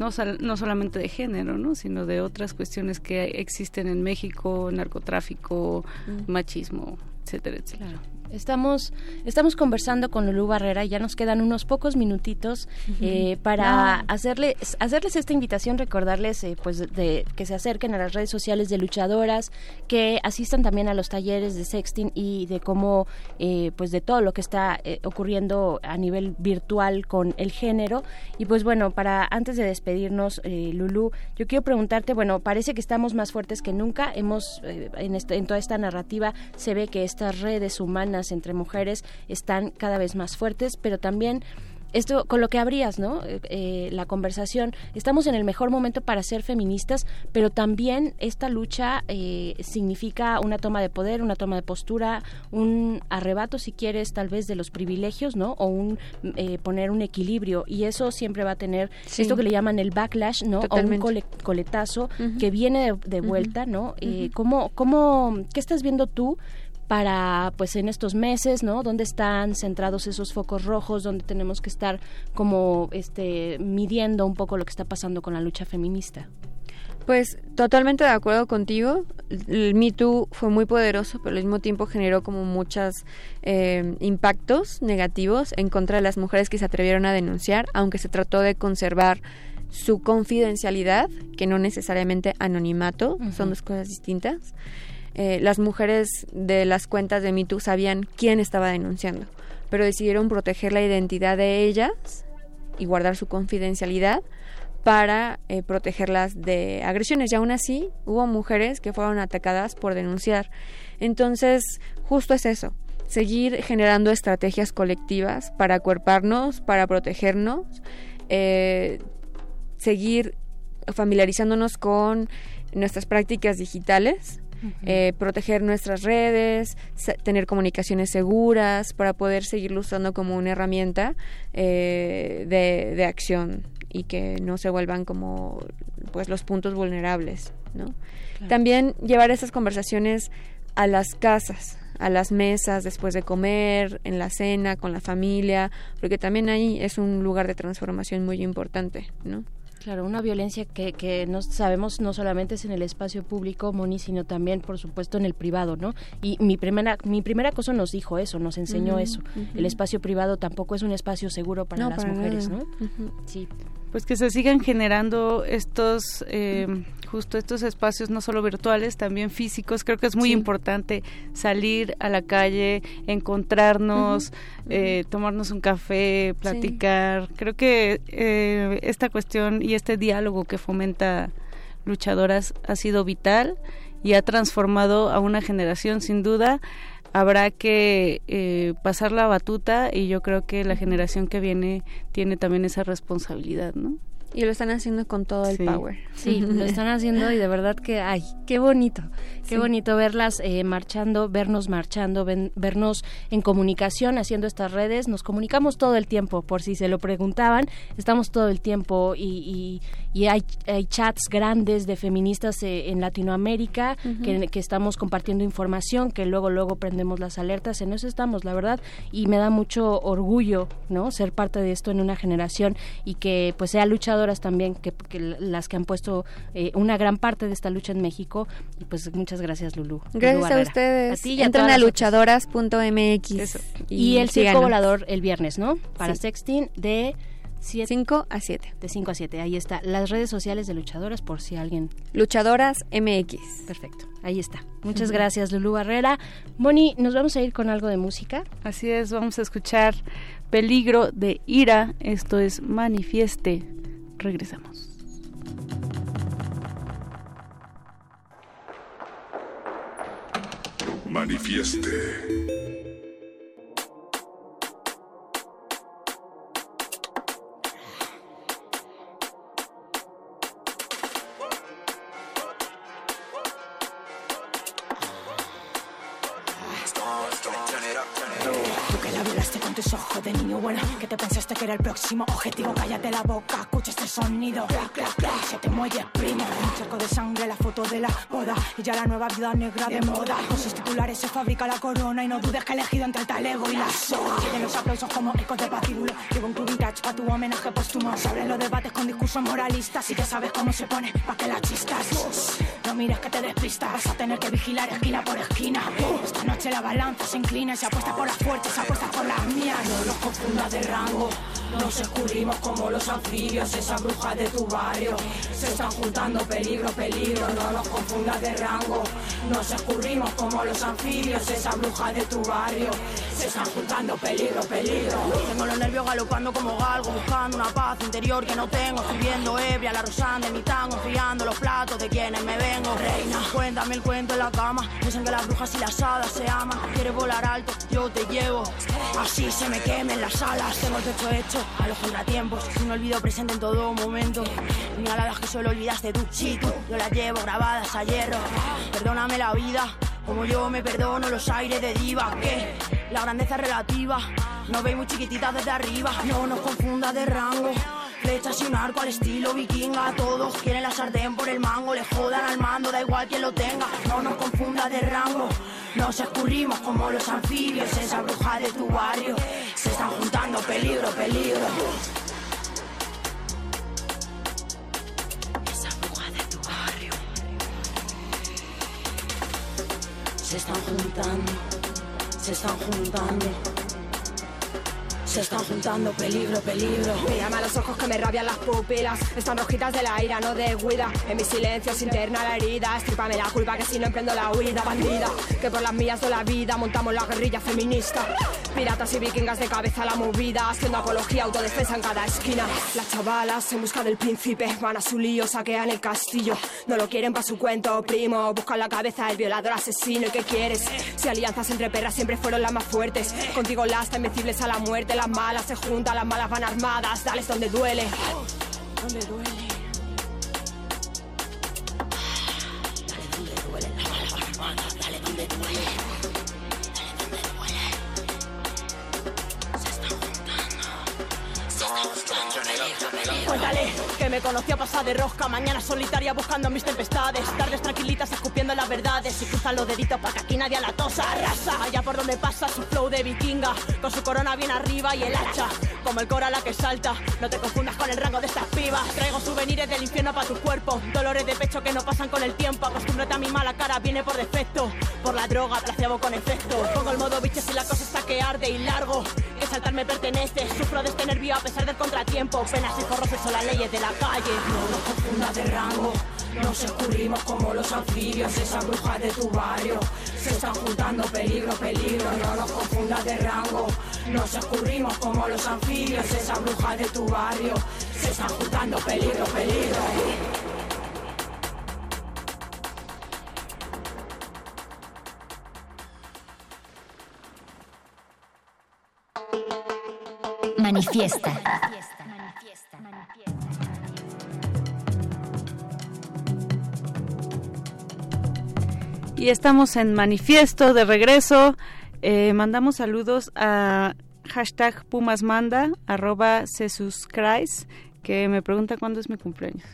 no, sal- no solamente de género, ¿no? Sino de otras cuestiones que existen en México, narcotráfico, Mm. machismo, etcétera, etcétera. Estamos, estamos conversando con Lulú Barrera, ya nos quedan unos pocos minutitos eh, para hacerles, hacerles esta invitación, recordarles eh, pues de, que se acerquen a las redes sociales de luchadoras, que asistan también a los talleres de sexting y de cómo, eh, pues de todo lo que está eh, ocurriendo a nivel virtual con el género. Y pues bueno, para antes de despedirnos, eh, Lulú, yo quiero preguntarte, bueno, parece que estamos más fuertes que nunca, hemos, en, este- en toda esta narrativa se ve que estas redes humanas entre mujeres están cada vez más fuertes, pero también esto con lo que abrías, ¿no? Eh, eh, la conversación. Estamos en el mejor momento para ser feministas, pero también esta lucha eh, significa una toma de poder, una toma de postura, un arrebato, si quieres, tal vez de los privilegios, ¿no? O un eh, poner un equilibrio y eso siempre va a tener Sí. esto que le llaman el backlash, ¿no? Totalmente. O un cole- coletazo que viene de, de vuelta, ¿no? Eh, Ujú. ¿cómo, cómo, ¿Qué estás viendo tú? Para pues en estos meses, ¿no? ¿Dónde están centrados esos focos rojos? ¿Dónde tenemos que estar como este midiendo un poco lo que está pasando con la lucha feminista? Pues totalmente de acuerdo contigo. El Me Too fue muy poderoso, pero al mismo tiempo generó como muchos eh, impactos negativos en contra de las mujeres que se atrevieron a denunciar, aunque se trató de conservar su confidencialidad, que no necesariamente anonimato, son dos cosas distintas. Eh, las mujeres de las cuentas de Me Too sabían quién estaba denunciando, pero decidieron proteger la identidad de ellas y guardar su confidencialidad para eh, protegerlas de agresiones. Y aún así hubo mujeres que fueron atacadas por denunciar. Entonces, justo es eso, seguir generando estrategias colectivas para acuerparnos, para protegernos, eh, seguir familiarizándonos con nuestras prácticas digitales. Eh, proteger nuestras redes, tener comunicaciones seguras para poder seguirlo usando como una herramienta eh, de, de acción y que no se vuelvan como pues los puntos vulnerables, ¿no? Claro. También llevar esas conversaciones a las casas, a las mesas después de comer, en la cena, con la familia, porque también ahí es un lugar de transformación muy importante, ¿no? Claro, una violencia que, que no sabemos no solamente es en el espacio público, Moni, sino también, por supuesto, en el privado, ¿no? Y mi primera, mi primer acoso nos dijo eso, nos enseñó eso. El espacio privado tampoco es un espacio seguro para No, las para mujeres, nada. ¿no? Sí. Pues que se sigan generando estos, eh, justo estos espacios, no solo virtuales, también físicos. Creo que es muy Sí. importante salir a la calle, encontrarnos, eh, tomarnos un café, platicar. Creo que eh, esta cuestión y este diálogo que fomenta luchadoras ha sido vital y ha transformado a una generación sin duda habrá que eh, pasar la batuta y yo creo que la generación que viene tiene también esa responsabilidad, ¿no? Y lo están haciendo con todo el Sí. power. Sí, lo están haciendo y de verdad que, ay, qué bonito, qué Sí. bonito verlas eh, marchando, vernos marchando, ven- vernos en comunicación haciendo estas redes. Nos comunicamos todo el tiempo, por si se lo preguntaban, estamos todo el tiempo y, y- y hay, hay chats grandes de feministas eh, en Latinoamérica que, que estamos compartiendo información, que luego, luego prendemos las alertas, en eso estamos, la verdad, y me da mucho orgullo, ¿no? Ser parte de esto en una generación y que pues sea luchadoras también, que, que las que han puesto eh, una gran parte de esta lucha en México. Y pues muchas gracias, Lulú. Lulú Gracias a Barrera. ustedes. A ti y a Entren todas a otras. luchadoras.mx. Y, el circo síganos. volador el viernes, ¿no? Para Sí. Sexting de 5 a 7. De 5 a 7, ahí está. Las redes sociales de luchadoras por si alguien... Luchadoras MX. Perfecto, ahí está. Muchas gracias, Lulú Barrera. Moni, ¿nos vamos a ir con algo de música? Así es, vamos a escuchar Peligro de Ira. Esto es Manifieste. Regresamos. Manifieste. Que te pensaste que era el próximo objetivo Cállate la boca, escucha este sonido Clac, clac, clac, se te muelle primo. Un charco de sangre, la foto de la boda. Y ya la nueva vida negra de moda. Con sus titulares se fabrica la corona. Y no dudes que he elegido entre el talego y la soga. Tienen los aplausos como ecos de patíbulo. Llevo un club vintage pa' tu homenaje póstumo. Se abren los debates con discursos moralistas. Y que sabes cómo se pone pa' que la chistas. No mires que te despistas. Vas a tener que vigilar esquina por esquina. Esta noche la balanza se inclina. Y se apuesta por las fuertes, se apuesta por las mías. No los confundas de rango Nos escurrimos como los anfibios Esas brujas de tu barrio. Se están juntando peligro, peligro No los confundas de rango. Nos escurrimos como los anfibios Esas brujas de tu barrio. Se están juntando peligro, peligro. Tengo los nervios galopando como galgo Buscando una paz interior que no tengo. Estoy viendo ebria la rosán de mi tango Enfriando los platos de quienes me vengo. Reina, cuéntame el cuento en la cama. Dicen que las brujas y las hadas se aman. Quieres volar alto, yo te llevo. Así se me quemen las alas. Tengo el techo hecho a los contratiempos. Un olvido presente en todo momento. Señaladas que solo olvidaste tú. Tú, yo las llevo grabadas a hierro. Perdóname la vida como yo me perdono los aires de diva. Que la grandeza es relativa. No veis muy chiquititas desde arriba. No nos confundas de rango. Flechas y un arco al estilo vikinga. Todos quieren la sartén por el mango. Le jodan al mando, da igual quien lo tenga. No nos confunda de rango Nos escurrimos como los anfibios Esa bruja de tu barrio. Se están juntando peligro, peligro. Esa bruja de tu barrio. Se están juntando Se están juntando se están juntando, peligro, peligro. Mírame a los ojos que me rabian las pupilas. Están rojitas de la ira, no de huida. En mi silencio se interna la herida. Estrípame la culpa que si no emprendo la huida, bandida. Que por las mías de la vida montamos la guerrilla feminista. Piratas y vikingas de cabeza a la movida. Haciendo apología, autodefensa en cada esquina. Las chavalas en busca del príncipe. Van a su lío, saquean el castillo. No lo quieren para su cuento, primo. Buscan la cabeza del violador asesino. ¿Y qué quieres? Si alianzas entre perras siempre fueron las más fuertes. Contigo las invencibles a la muerte. Las malas se juntan, las malas van armadas. Dales donde duele. Donde duele. Dale donde duele, la mala van armada. Dale donde duele. Dale donde duele. Se están juntando. Se están juntando. Cuéntale que me conoció a pasar de rosca, mañana solitaria buscando mis tempestades, tardes tranquilitas escupiendo las verdades y cruzan los deditos para que aquí nadie la tosa, arrasa. Allá por donde pasa su flow de vikinga, con su corona bien arriba y el hacha, como el cora la que salta. No te confundas con el rango de estas pibas. Traigo souvenirs del infierno para tu cuerpo, dolores de pecho que no pasan con el tiempo. Acostúmbrate a mi mala cara, viene por defecto, por la droga, placebo con efecto. Pongo el modo bicho si la cosa está que arde y largo, que saltar me pertenece. Sufro de este nervio a pesar del contratiempo, penas y forroces son las leyes de la calle. No nos confundas de rango, nos escurrimos como los anfibios, esas brujas de tu barrio. Se están juntando peligro, peligro, no nos confundas de rango. Nos escurrimos como los anfibios, esas brujas de tu barrio. Se están juntando peligro, peligro. Manifiesta. Y estamos en manifiesto de regreso. Eh, mandamos saludos a hashtag Pumasmanda, arroba Christ, que me pregunta cuándo es mi cumpleaños.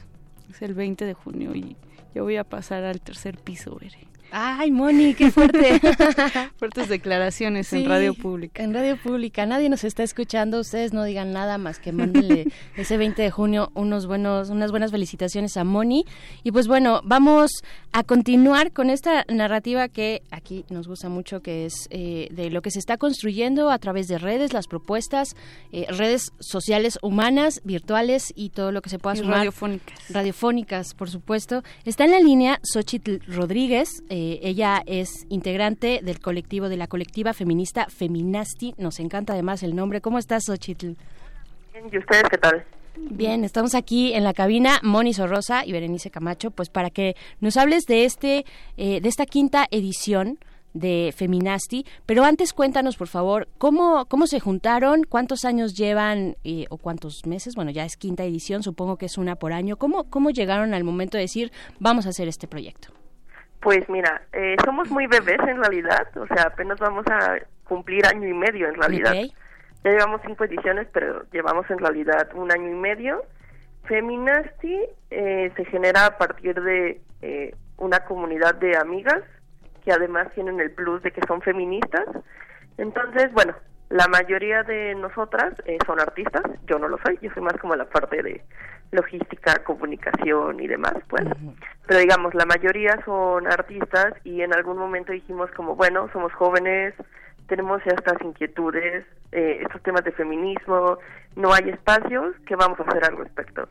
Es el 20 de junio y yo voy a pasar al tercer piso, veré. Ay, Moni, qué fuerte. Fuertes declaraciones en radio pública. En radio pública. Nadie nos está escuchando. Ustedes no digan nada más que mándenle ese 20 de junio unos buenos, unas buenas felicitaciones a Moni. Y pues bueno, vamos a continuar con esta narrativa que aquí nos gusta mucho, que es eh, de lo que se está construyendo a través de redes, las propuestas, eh, redes sociales humanas, virtuales y todo lo que se pueda Y sumar. radiofónicas. Radiofónicas, por supuesto. Está en la línea Xochitl Rodríguez. eh, ella es integrante del colectivo de la colectiva feminista Feminasti. Nos encanta además el nombre. ¿Cómo estás, Xochitl? ¿Y ustedes qué tal? Bien, estamos aquí en la cabina, Moni Sorrosa y Berenice Camacho, pues para que nos hables de este, eh, de esta quinta edición de Feminasti. Pero antes cuéntanos, por favor, cómo, cómo se juntaron, cuántos años llevan eh, o cuántos meses. Bueno, ya es quinta edición, supongo que es una por año. ¿Cómo, cómo llegaron al momento de decir vamos a hacer este proyecto? Pues mira, eh, somos muy bebés en realidad, o sea, apenas vamos a cumplir año y medio en realidad. Ya llevamos cinco ediciones, pero llevamos en realidad un año y medio. Feminasti eh, se genera a partir de eh, una comunidad de amigas que además tienen el plus de que son feministas. Entonces, bueno, la mayoría de nosotras eh, son artistas, yo no lo soy, yo soy más como la parte de logística, comunicación y demás, pues. Pero digamos, la mayoría son artistas y en algún momento dijimos como, bueno, somos jóvenes, tenemos estas inquietudes, eh, estos temas de feminismo, no hay espacios, ¿qué vamos a hacer al respecto?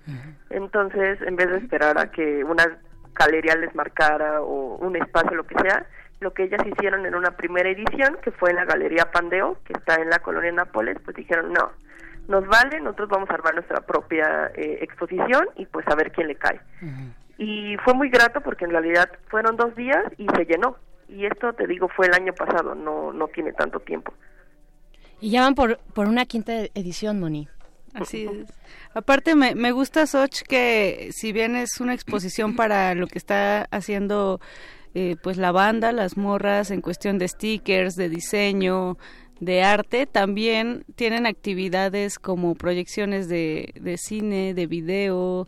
Entonces, en vez de esperar a que una galería les marcara o un espacio, lo que sea, lo que ellas hicieron en una primera edición, que fue en la Galería Pandeo, que está en la colonia Nápoles, pues dijeron, no, nos vale, nosotros vamos a armar nuestra propia eh, exposición y pues a ver quién le cae. Y fue muy grato porque en realidad fueron dos días y se llenó. Y esto, te digo, fue el año pasado, no, no tiene tanto tiempo. Y ya van por, por una quinta edición, Moni. Así es. Aparte, me, me gusta, Soch, que si bien es una exposición para lo que está haciendo eh, pues la banda, las morras, en cuestión de stickers, de diseño, de arte, también tienen actividades como proyecciones de, de cine, de video,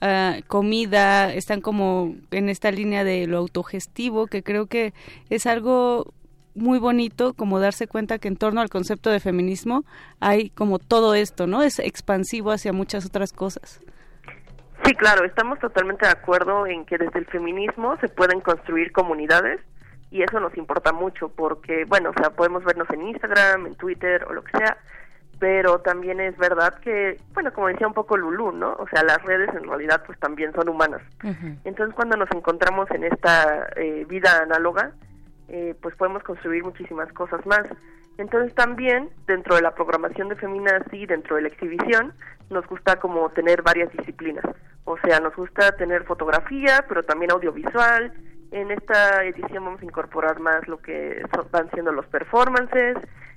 ah, comida, están como en esta línea de lo autogestivo, que creo que es algo muy bonito como darse cuenta que en torno al concepto de feminismo hay como todo esto, ¿no? Es expansivo hacia muchas otras cosas. Sí, claro, estamos totalmente de acuerdo en que desde el feminismo se pueden construir comunidades y eso nos importa mucho porque, bueno, o sea, podemos vernos en Instagram, en Twitter o lo que sea, pero también es verdad que, bueno, como decía un poco Lulú, ¿no? O sea, las redes en realidad pues también son humanas. Entonces, cuando nos encontramos en esta eh, vida análoga, eh, pues podemos construir muchísimas cosas más. Entonces, también dentro de la programación de Feminazi, dentro de la exhibición, nos gusta como tener varias disciplinas. O sea, nos gusta tener fotografía, pero también audiovisual. En esta edición vamos a incorporar más lo que son- van siendo los performances,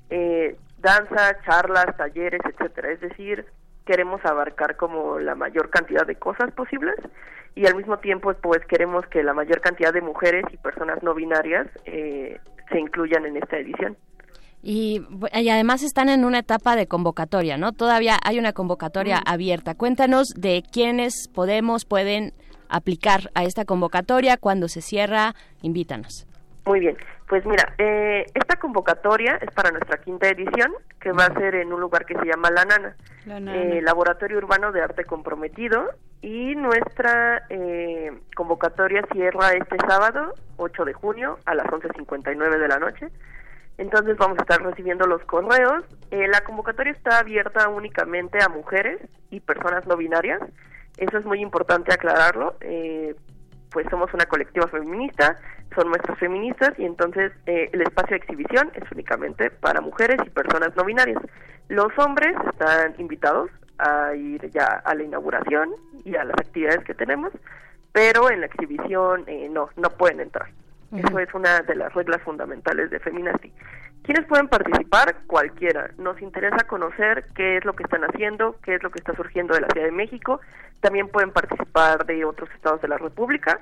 eh, danza, charlas, talleres, etcétera. Es decir, queremos abarcar como la mayor cantidad de cosas posibles y al mismo tiempo pues queremos que la mayor cantidad de mujeres y personas no binarias eh, se incluyan en esta edición. Y, además están en una etapa de convocatoria, ¿no? Todavía hay una convocatoria abierta. Cuéntanos de quiénes podemos, pueden aplicar a esta convocatoria, cuando se cierra, invítanos. Muy bien, pues mira, eh, esta convocatoria es para nuestra quinta edición, que va a ser en un lugar que se llama La Nana, La Nana. eh, Laboratorio Urbano de Arte Comprometido, y nuestra eh, convocatoria cierra este sábado, 8 de junio, a las 11.59 de la noche. Entonces vamos a estar recibiendo los correos. Eh, la convocatoria está abierta únicamente a mujeres y personas no binarias. Eso es muy importante aclararlo. Eh, pues somos una colectiva feminista, son nuestras feministas y entonces eh, el espacio de exhibición es únicamente para mujeres y personas no binarias. Los hombres están invitados a ir ya a la inauguración y a las actividades que tenemos, pero en la exhibición eh, no, no pueden entrar. Eso es una de las reglas fundamentales de Feminasti. ¿Quiénes pueden participar? Cualquiera. Nos interesa conocer qué es lo que están haciendo, qué es lo que está surgiendo de la Ciudad de México. También pueden participar de otros estados de la República.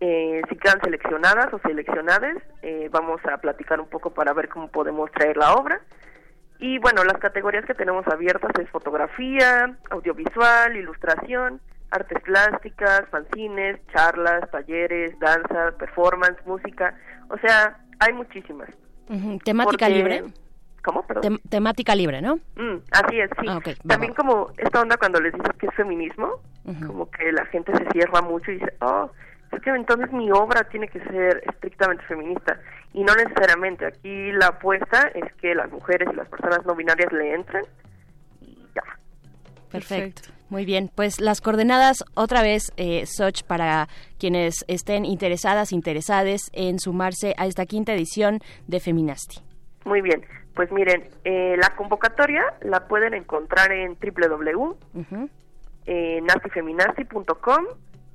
Eh, si quedan seleccionadas o seleccionadas, eh, vamos a platicar un poco para ver cómo podemos traer la obra. Y bueno, las categorías que tenemos abiertas es fotografía, audiovisual, ilustración, artes plásticas, fanzines, charlas, talleres, danza, performance, música. O sea, hay muchísimas. Temática Porque- libre. ¿Cómo? Tem- temática libre, ¿no? Mm, así es, sí. Ah, También como esta onda cuando les dices que es feminismo, como que la gente se cierra mucho y dice, oh, es que entonces mi obra tiene que ser estrictamente feminista. Y no necesariamente. Aquí la apuesta es que las mujeres y las personas no binarias le entren. Perfecto. Muy bien, pues las coordenadas otra vez, eh, Soch, para quienes estén interesadas, interesades en sumarse a esta quinta edición de Feminasti. Muy bien. Pues miren, eh, la convocatoria la pueden encontrar en www. Eh, nastifeminasti.com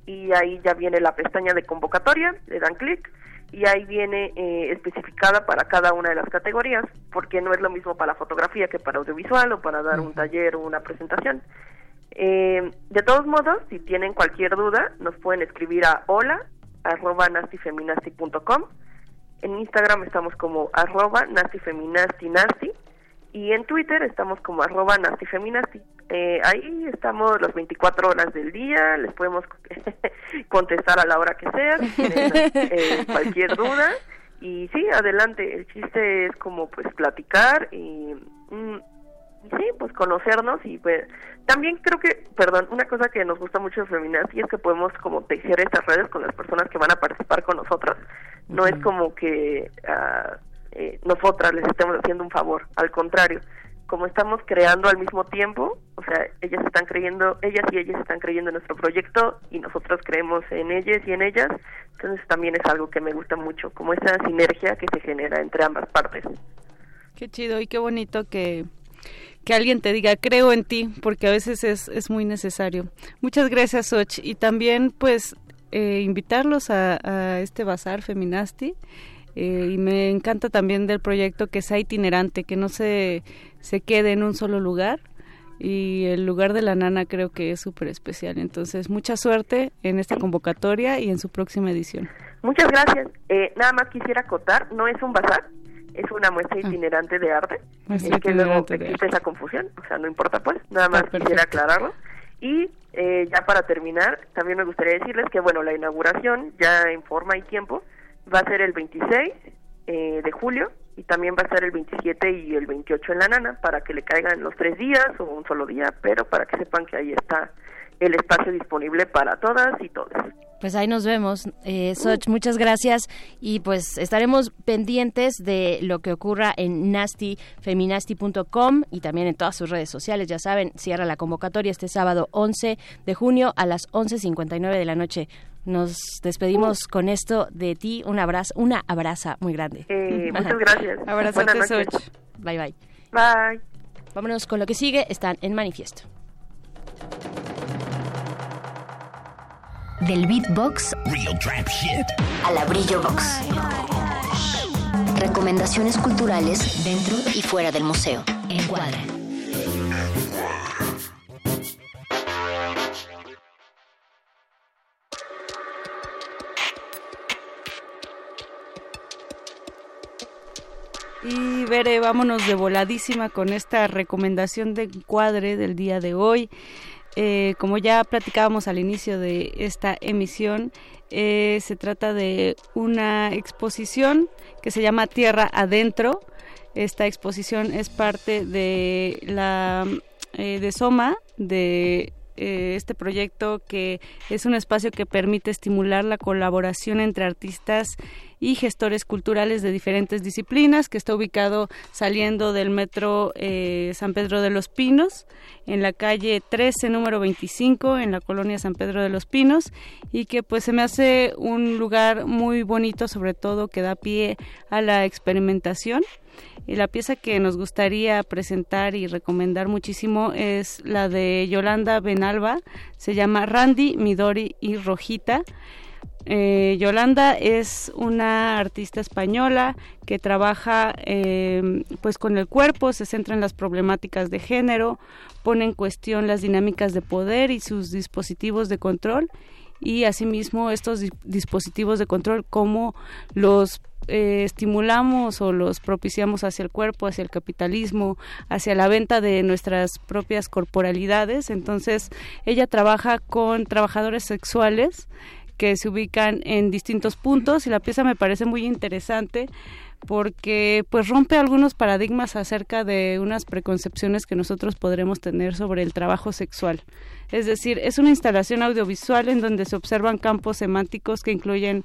y ahí ya viene la pestaña de convocatoria, le dan clic y ahí viene eh, especificada para cada una de las categorías, porque no es lo mismo para la fotografía que para audiovisual o para dar un taller o una presentación. Eh, de todos modos, si tienen cualquier duda, nos pueden escribir a hola arroba nastifeminasti.com. En Instagram estamos como arroba nastifeminastinasti y en Twitter estamos como arroba nastifeminasti. Eh, ahí estamos las 24 horas del día, les podemos contestar a la hora que sea, eh, cualquier duda. Y sí, adelante, el chiste es como pues platicar y, mm, y sí, pues conocernos y pues también creo que, perdón, una cosa que nos gusta mucho de Feminazzi es que podemos como tejer estas redes con las personas que van a participar con nosotros. No es como que ah, eh, nosotras les estemos haciendo un favor, al contrario, como estamos creando al mismo tiempo, o sea, ellas están creyendo, ellas y ellas están creyendo en nuestro proyecto y nosotros creemos en ellas y en ellas, entonces también es algo que me gusta mucho, como esa sinergia que se genera entre ambas partes. Qué chido y qué bonito que, que alguien te diga creo en ti, porque a veces es, es muy necesario. Muchas gracias, Och. Y también, pues, eh, invitarlos a, a este bazar Feminasti. Eh, y me encanta también del proyecto que sea itinerante, que no se, se quede en un solo lugar. Y el lugar de la nana creo que es súper especial. Entonces, mucha suerte en esta convocatoria y en su próxima edición. Muchas gracias. Eh, nada más quisiera acotar, no es un bazar, es una muestra itinerante de arte. Es que luego existe esa confusión, o sea, no importa pues, nada más quisiera aclararlo. Y eh, ya para terminar, también me gustaría decirles que, bueno, la inauguración ya en forma y tiempo va a ser el 26 eh, de julio y también va a ser el 27 y el 28 en la nana para que le caigan los tres días o un solo día, pero para que sepan que ahí está el espacio disponible para todas y todos. Pues ahí nos vemos. Eh, Soch, muchas gracias y pues estaremos pendientes de lo que ocurra en nastifeminasti.com y también en todas sus redes sociales. Ya saben, cierra la convocatoria este sábado 11 de junio a las 11.59 de la noche. Nos despedimos con esto de ti. Un abrazo, una abraza muy grande. Eh, muchas gracias. Abrazote, Buenas noches. Soch. Bye, bye. Bye. Vámonos con lo que sigue. Están en manifiesto. Del beatbox a la brillo box. Recomendaciones culturales dentro y fuera del museo. Encuadra. Y Bere, vámonos de voladísima con esta recomendación de encuadre del día de hoy. Eh, como ya platicábamos al inicio de esta emisión, eh, se trata de una exposición que se llama Tierra Adentro. Esta exposición es parte de la eh, de Soma, de eh, este proyecto que es un espacio que permite estimular la colaboración entre artistas y gestores culturales de diferentes disciplinas, que está ubicado saliendo del metro eh, San Pedro de los Pinos, en la calle 13, número 25, en la colonia San Pedro de los Pinos, y que pues se me hace un lugar muy bonito, sobre todo que da pie a la experimentación. Y la pieza que nos gustaría presentar y recomendar muchísimo es la de Yolanda Benalba, se llama Randy, Midori y Rojita. Eh, Yolanda es una artista española que trabaja eh, pues con el cuerpo, se centra en las problemáticas de género, pone en cuestión las dinámicas de poder y sus dispositivos de control y asimismo estos di- dispositivos de control cómo los eh, estimulamos o los propiciamos hacia el cuerpo, hacia el capitalismo, hacia la venta de nuestras propias corporalidades. Entonces, ella trabaja con trabajadores sexuales que se ubican en distintos puntos y la pieza me parece muy interesante porque pues rompe algunos paradigmas acerca de unas preconcepciones que nosotros podremos tener sobre el trabajo sexual. Es decir, es una instalación audiovisual en donde se observan campos semánticos que incluyen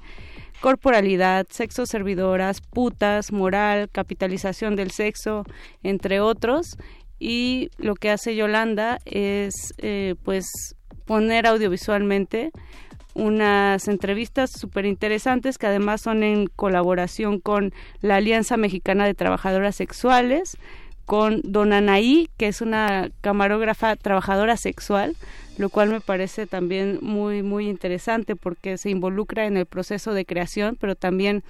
corporalidad, sexo servidoras, putas, moral, capitalización del sexo, entre otros. Y lo que hace Yolanda es eh, pues poner audiovisualmente unas entrevistas súper interesantes que además son en colaboración con la Alianza Mexicana de Trabajadoras Sexuales, con Don Anaí, que es una camarógrafa trabajadora sexual, lo cual me parece también muy, muy interesante porque se involucra en el proceso de creación, pero también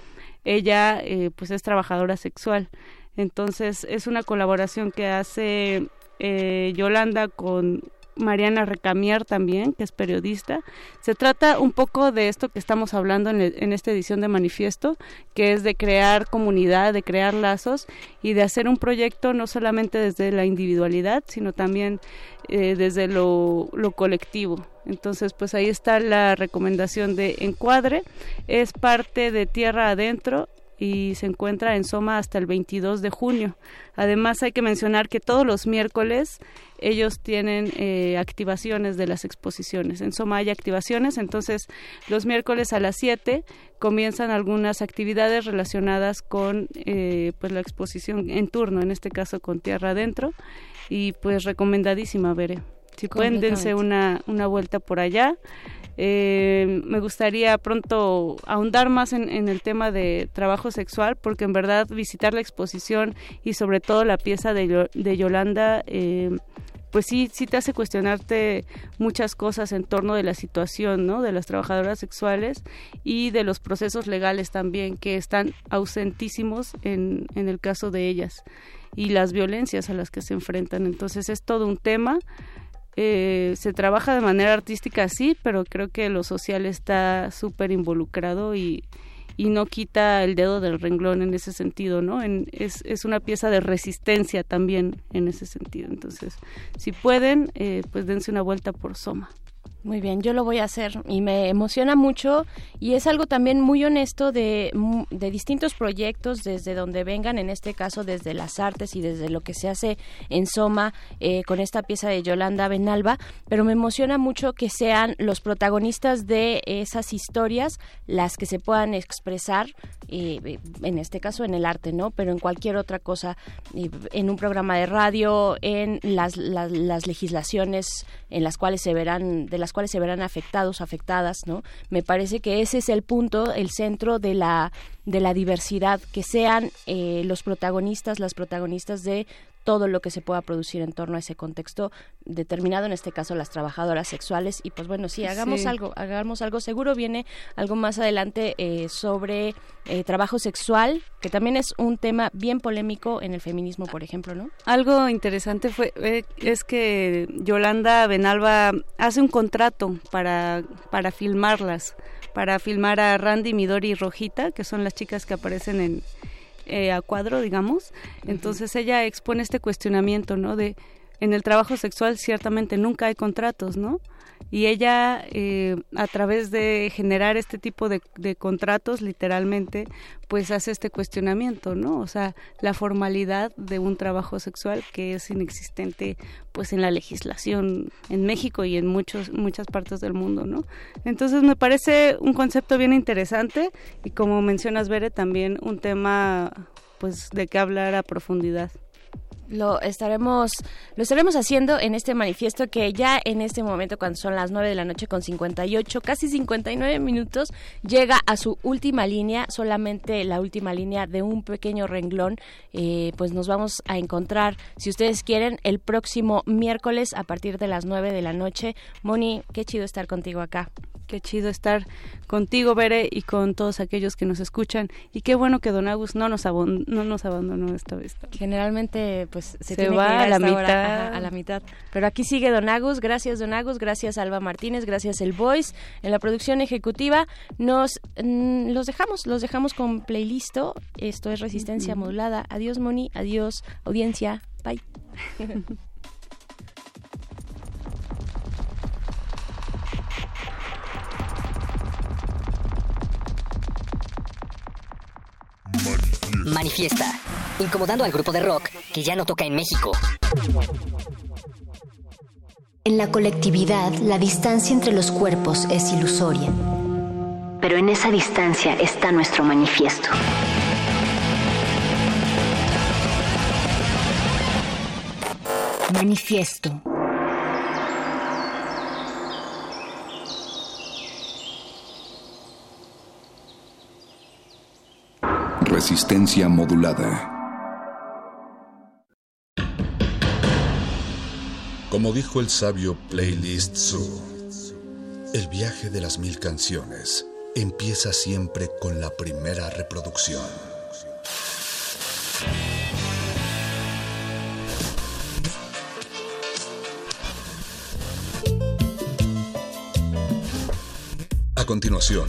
ella eh, pues es trabajadora sexual. Entonces es una colaboración que hace eh, Yolanda con Mariana Recamier también, que es periodista. Se trata un poco de esto que estamos hablando en, esta edición de Manifiesto, que es de crear comunidad, de crear lazos y de hacer un proyecto no solamente desde la individualidad, sino también eh, desde lo, lo colectivo. Entonces, pues ahí está la recomendación de Encuadre. Es parte de Tierra Adentro y se encuentra en Soma hasta el 22 de junio. Además hay que mencionar que todos los miércoles ellos tienen eh, activaciones de las exposiciones. En Soma hay activaciones, entonces los miércoles a las 7 comienzan algunas actividades relacionadas con eh, pues la exposición en turno, en este caso con Tierra Adentro y pues recomendadísima, Veré. Si pueden, dense una, una vuelta por allá. Eh, me gustaría pronto ahondar más en, el tema de trabajo sexual, porque en verdad visitar la exposición y sobre todo la pieza de, Yo- de Yolanda, eh, pues sí, sí te hace cuestionarte muchas cosas en torno de la situación, ¿no? De las trabajadoras sexuales y de los procesos legales también, que están ausentísimos en, en el caso de ellas y las violencias a las que se enfrentan. Entonces es todo un tema. Eh, se trabaja de manera artística, sí, pero creo que lo social está súper involucrado y, y no quita el dedo del renglón en ese sentido, ¿no? En, es, es una pieza de resistencia también en ese sentido. Entonces, si pueden, eh, pues dense una vuelta por Soma. Muy bien, yo lo voy a hacer y me emociona mucho y es algo también muy honesto de, de distintos proyectos desde donde vengan, en este caso desde las artes y desde lo que se hace en Soma eh, con esta pieza de Yolanda Benalba, pero me emociona mucho que sean los protagonistas de esas historias las que se puedan expresar, eh, en este caso en el arte, ¿no? Pero en cualquier otra cosa, eh, en un programa de radio, en las, las legislaciones en las cuales se verán, de las cuales se verán afectados, afectadas, ¿no? Me parece que ese es el punto, el centro de la, de la diversidad, que sean eh, los protagonistas, las protagonistas de todo lo que se pueda producir en torno a ese contexto determinado, en este caso las trabajadoras sexuales. Y pues bueno, sí, hagamos Sí. algo, hagamos algo. Seguro viene algo más adelante eh, sobre eh, trabajo sexual, que también es un tema bien polémico en el feminismo, por ejemplo, ¿no? Algo interesante fue eh, es que Yolanda Benalba hace un contrato para, para filmarlas, para filmar a Randy, Midori y Rojita, que son las chicas que aparecen en eh, a cuadro, digamos. Entonces ella expone este cuestionamiento, ¿no? De en el trabajo sexual ciertamente nunca hay contratos, ¿no? Y ella, eh, a través de generar este tipo de, contratos, literalmente, pues hace este cuestionamiento, ¿no? O sea, la formalidad de un trabajo sexual que es inexistente, pues, en la legislación en México y en muchos, muchas partes del mundo, ¿no? Entonces, me parece un concepto bien interesante y, como mencionas, Bere, también un tema, pues, de qué hablar a profundidad. Lo estaremos, lo estaremos haciendo en este manifiesto que ya en este momento, cuando son las 9 de la noche con 58, casi 59 minutos, llega a su última línea, solamente la última línea de un pequeño renglón. Eh, pues nos vamos a encontrar, si ustedes quieren, el próximo miércoles a partir de las 9 de la noche. Moni, qué chido estar contigo acá. Qué chido estar contigo, Bere, y con todos aquellos que nos escuchan. Y qué bueno que Don Agus no nos, abon- no nos abandonó esta vez. Generalmente, pues se, Se tiene va que ir a la mitad. ajá, a la mitad. Pero aquí sigue Don Agus. Gracias, Don Agus. Gracias, Alba Martínez. Gracias, El Voice. En la producción ejecutiva nos mm, los dejamos, los dejamos con playlisto. Esto es Resistencia. Modulada. Adiós, Moni. Adiós, audiencia. Bye. Manifiesta, incomodando al grupo de rock que ya no toca en México. En la colectividad, la distancia entre los cuerpos es ilusoria. Pero en esa distancia está nuestro manifiesto. Manifiesto. Resistencia modulada. Como dijo el sabio Playlist el viaje de las mil canciones empieza siempre con la primera reproducción. A continuación,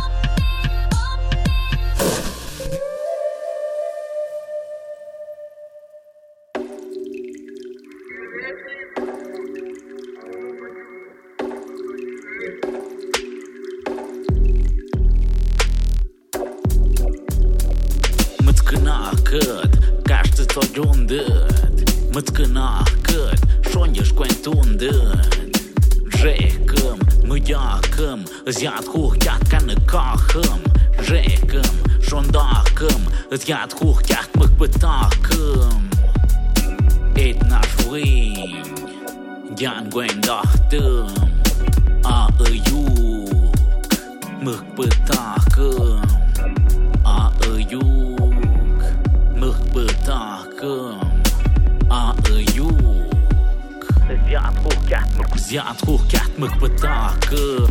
rundët Më të këna kët, shonjë shkuen të ndët Zhekëm, më gjakëm, zjatë ku kjatë ka në kahëm Zhekëm, shondakëm, zjatë ku kjatë më këpëtakëm Et në shvëjnë, gjanë gwen dahtëm A e juk, më këpëtakëm Zjarrat rohkatmik Zjarrat rohkatmik بالطاقة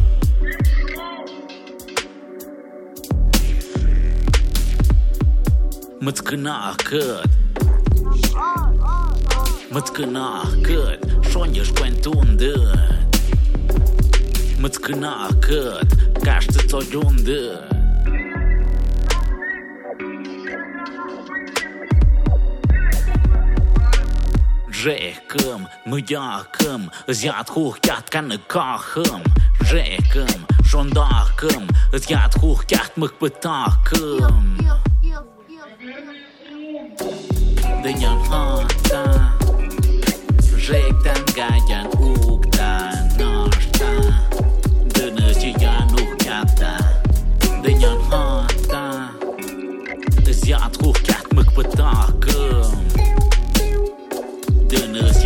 ما تقنعكد ما تقنعكد شلون يشكون توندد ما تقنعكد كاش تتوجوندد Жекым, мыякым, зят хухтят каныкахым. Жекым, шондакым, зят хухтят мыкпытакым. Дынян хата, жектан гаян укта нашта. Дыны чиян ухтята, дынян хата, зят хухтят doing this.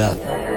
Modulada.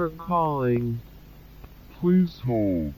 For calling. Please hold.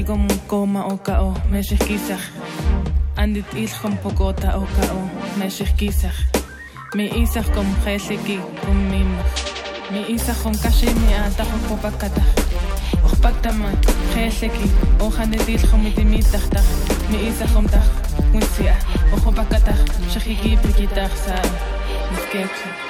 Tarigom koma o kao, meshich kisach. Andit ilchom pogota o kao, meshich kisach. Mi isach kom cheliki kum mimach. Mi isach kom kashi mi atach o popakatach. Ochpaktama, cheliki, ochanit ilchom itimitach. Mi isach kom tach, unsia, ochopakatach, shachigi pikitach sa. Niskepsi.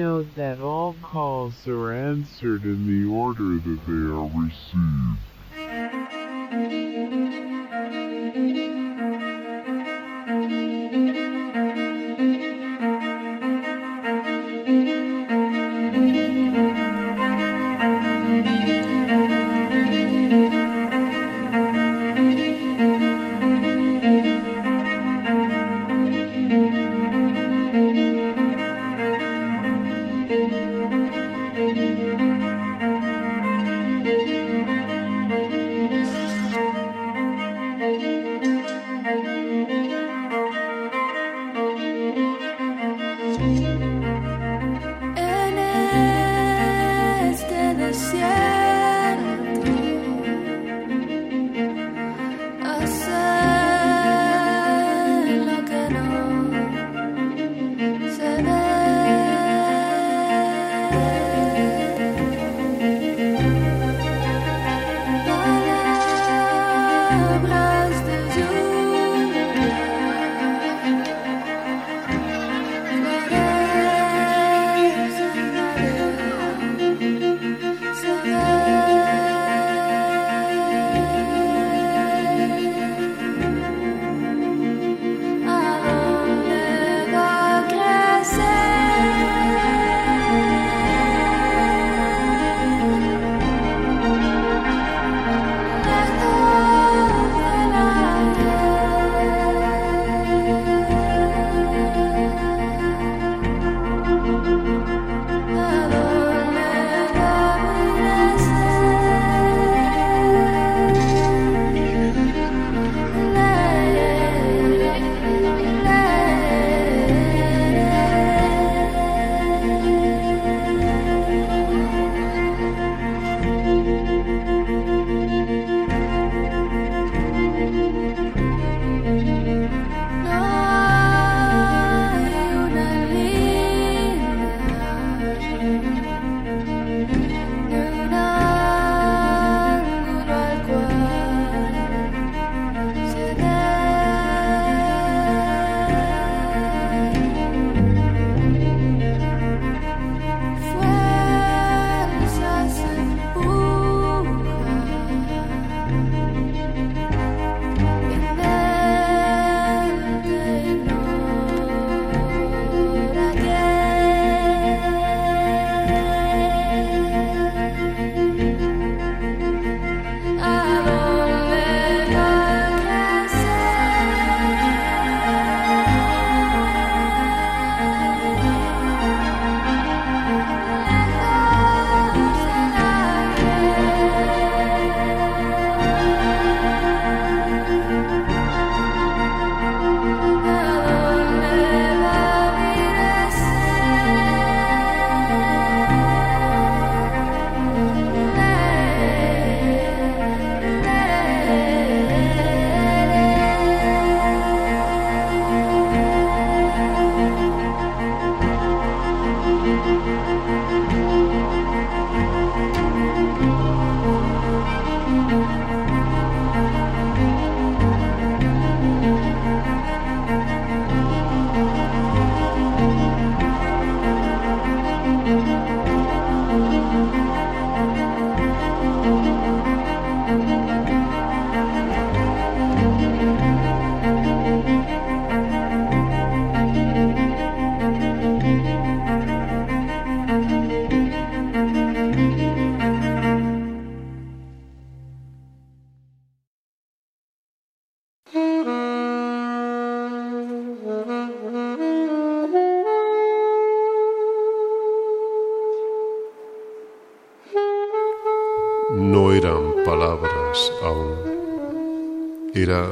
note that all calls are answered in the order that they are received.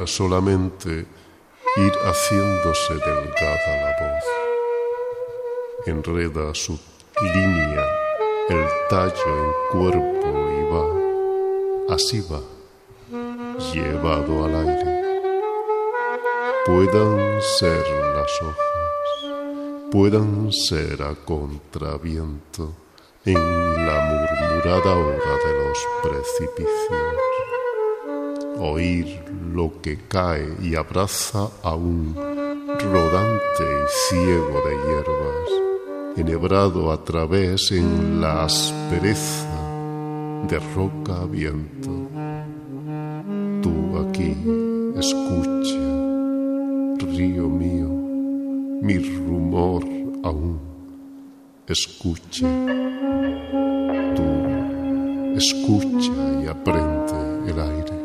Solamente ir haciéndose delgada la voz. Enreda su línea el tallo en cuerpo y va, así va, llevado al aire. Puedan ser las hojas, puedan ser a contraviento en la murmurada hora de los precipicios. Oír lo que cae y abraza a un rodante y ciego de hierbas, enhebrado a través en la aspereza de roca a viento. Tú aquí escucha, río mío, mi rumor aún escucha. Tú escucha y aprende el aire.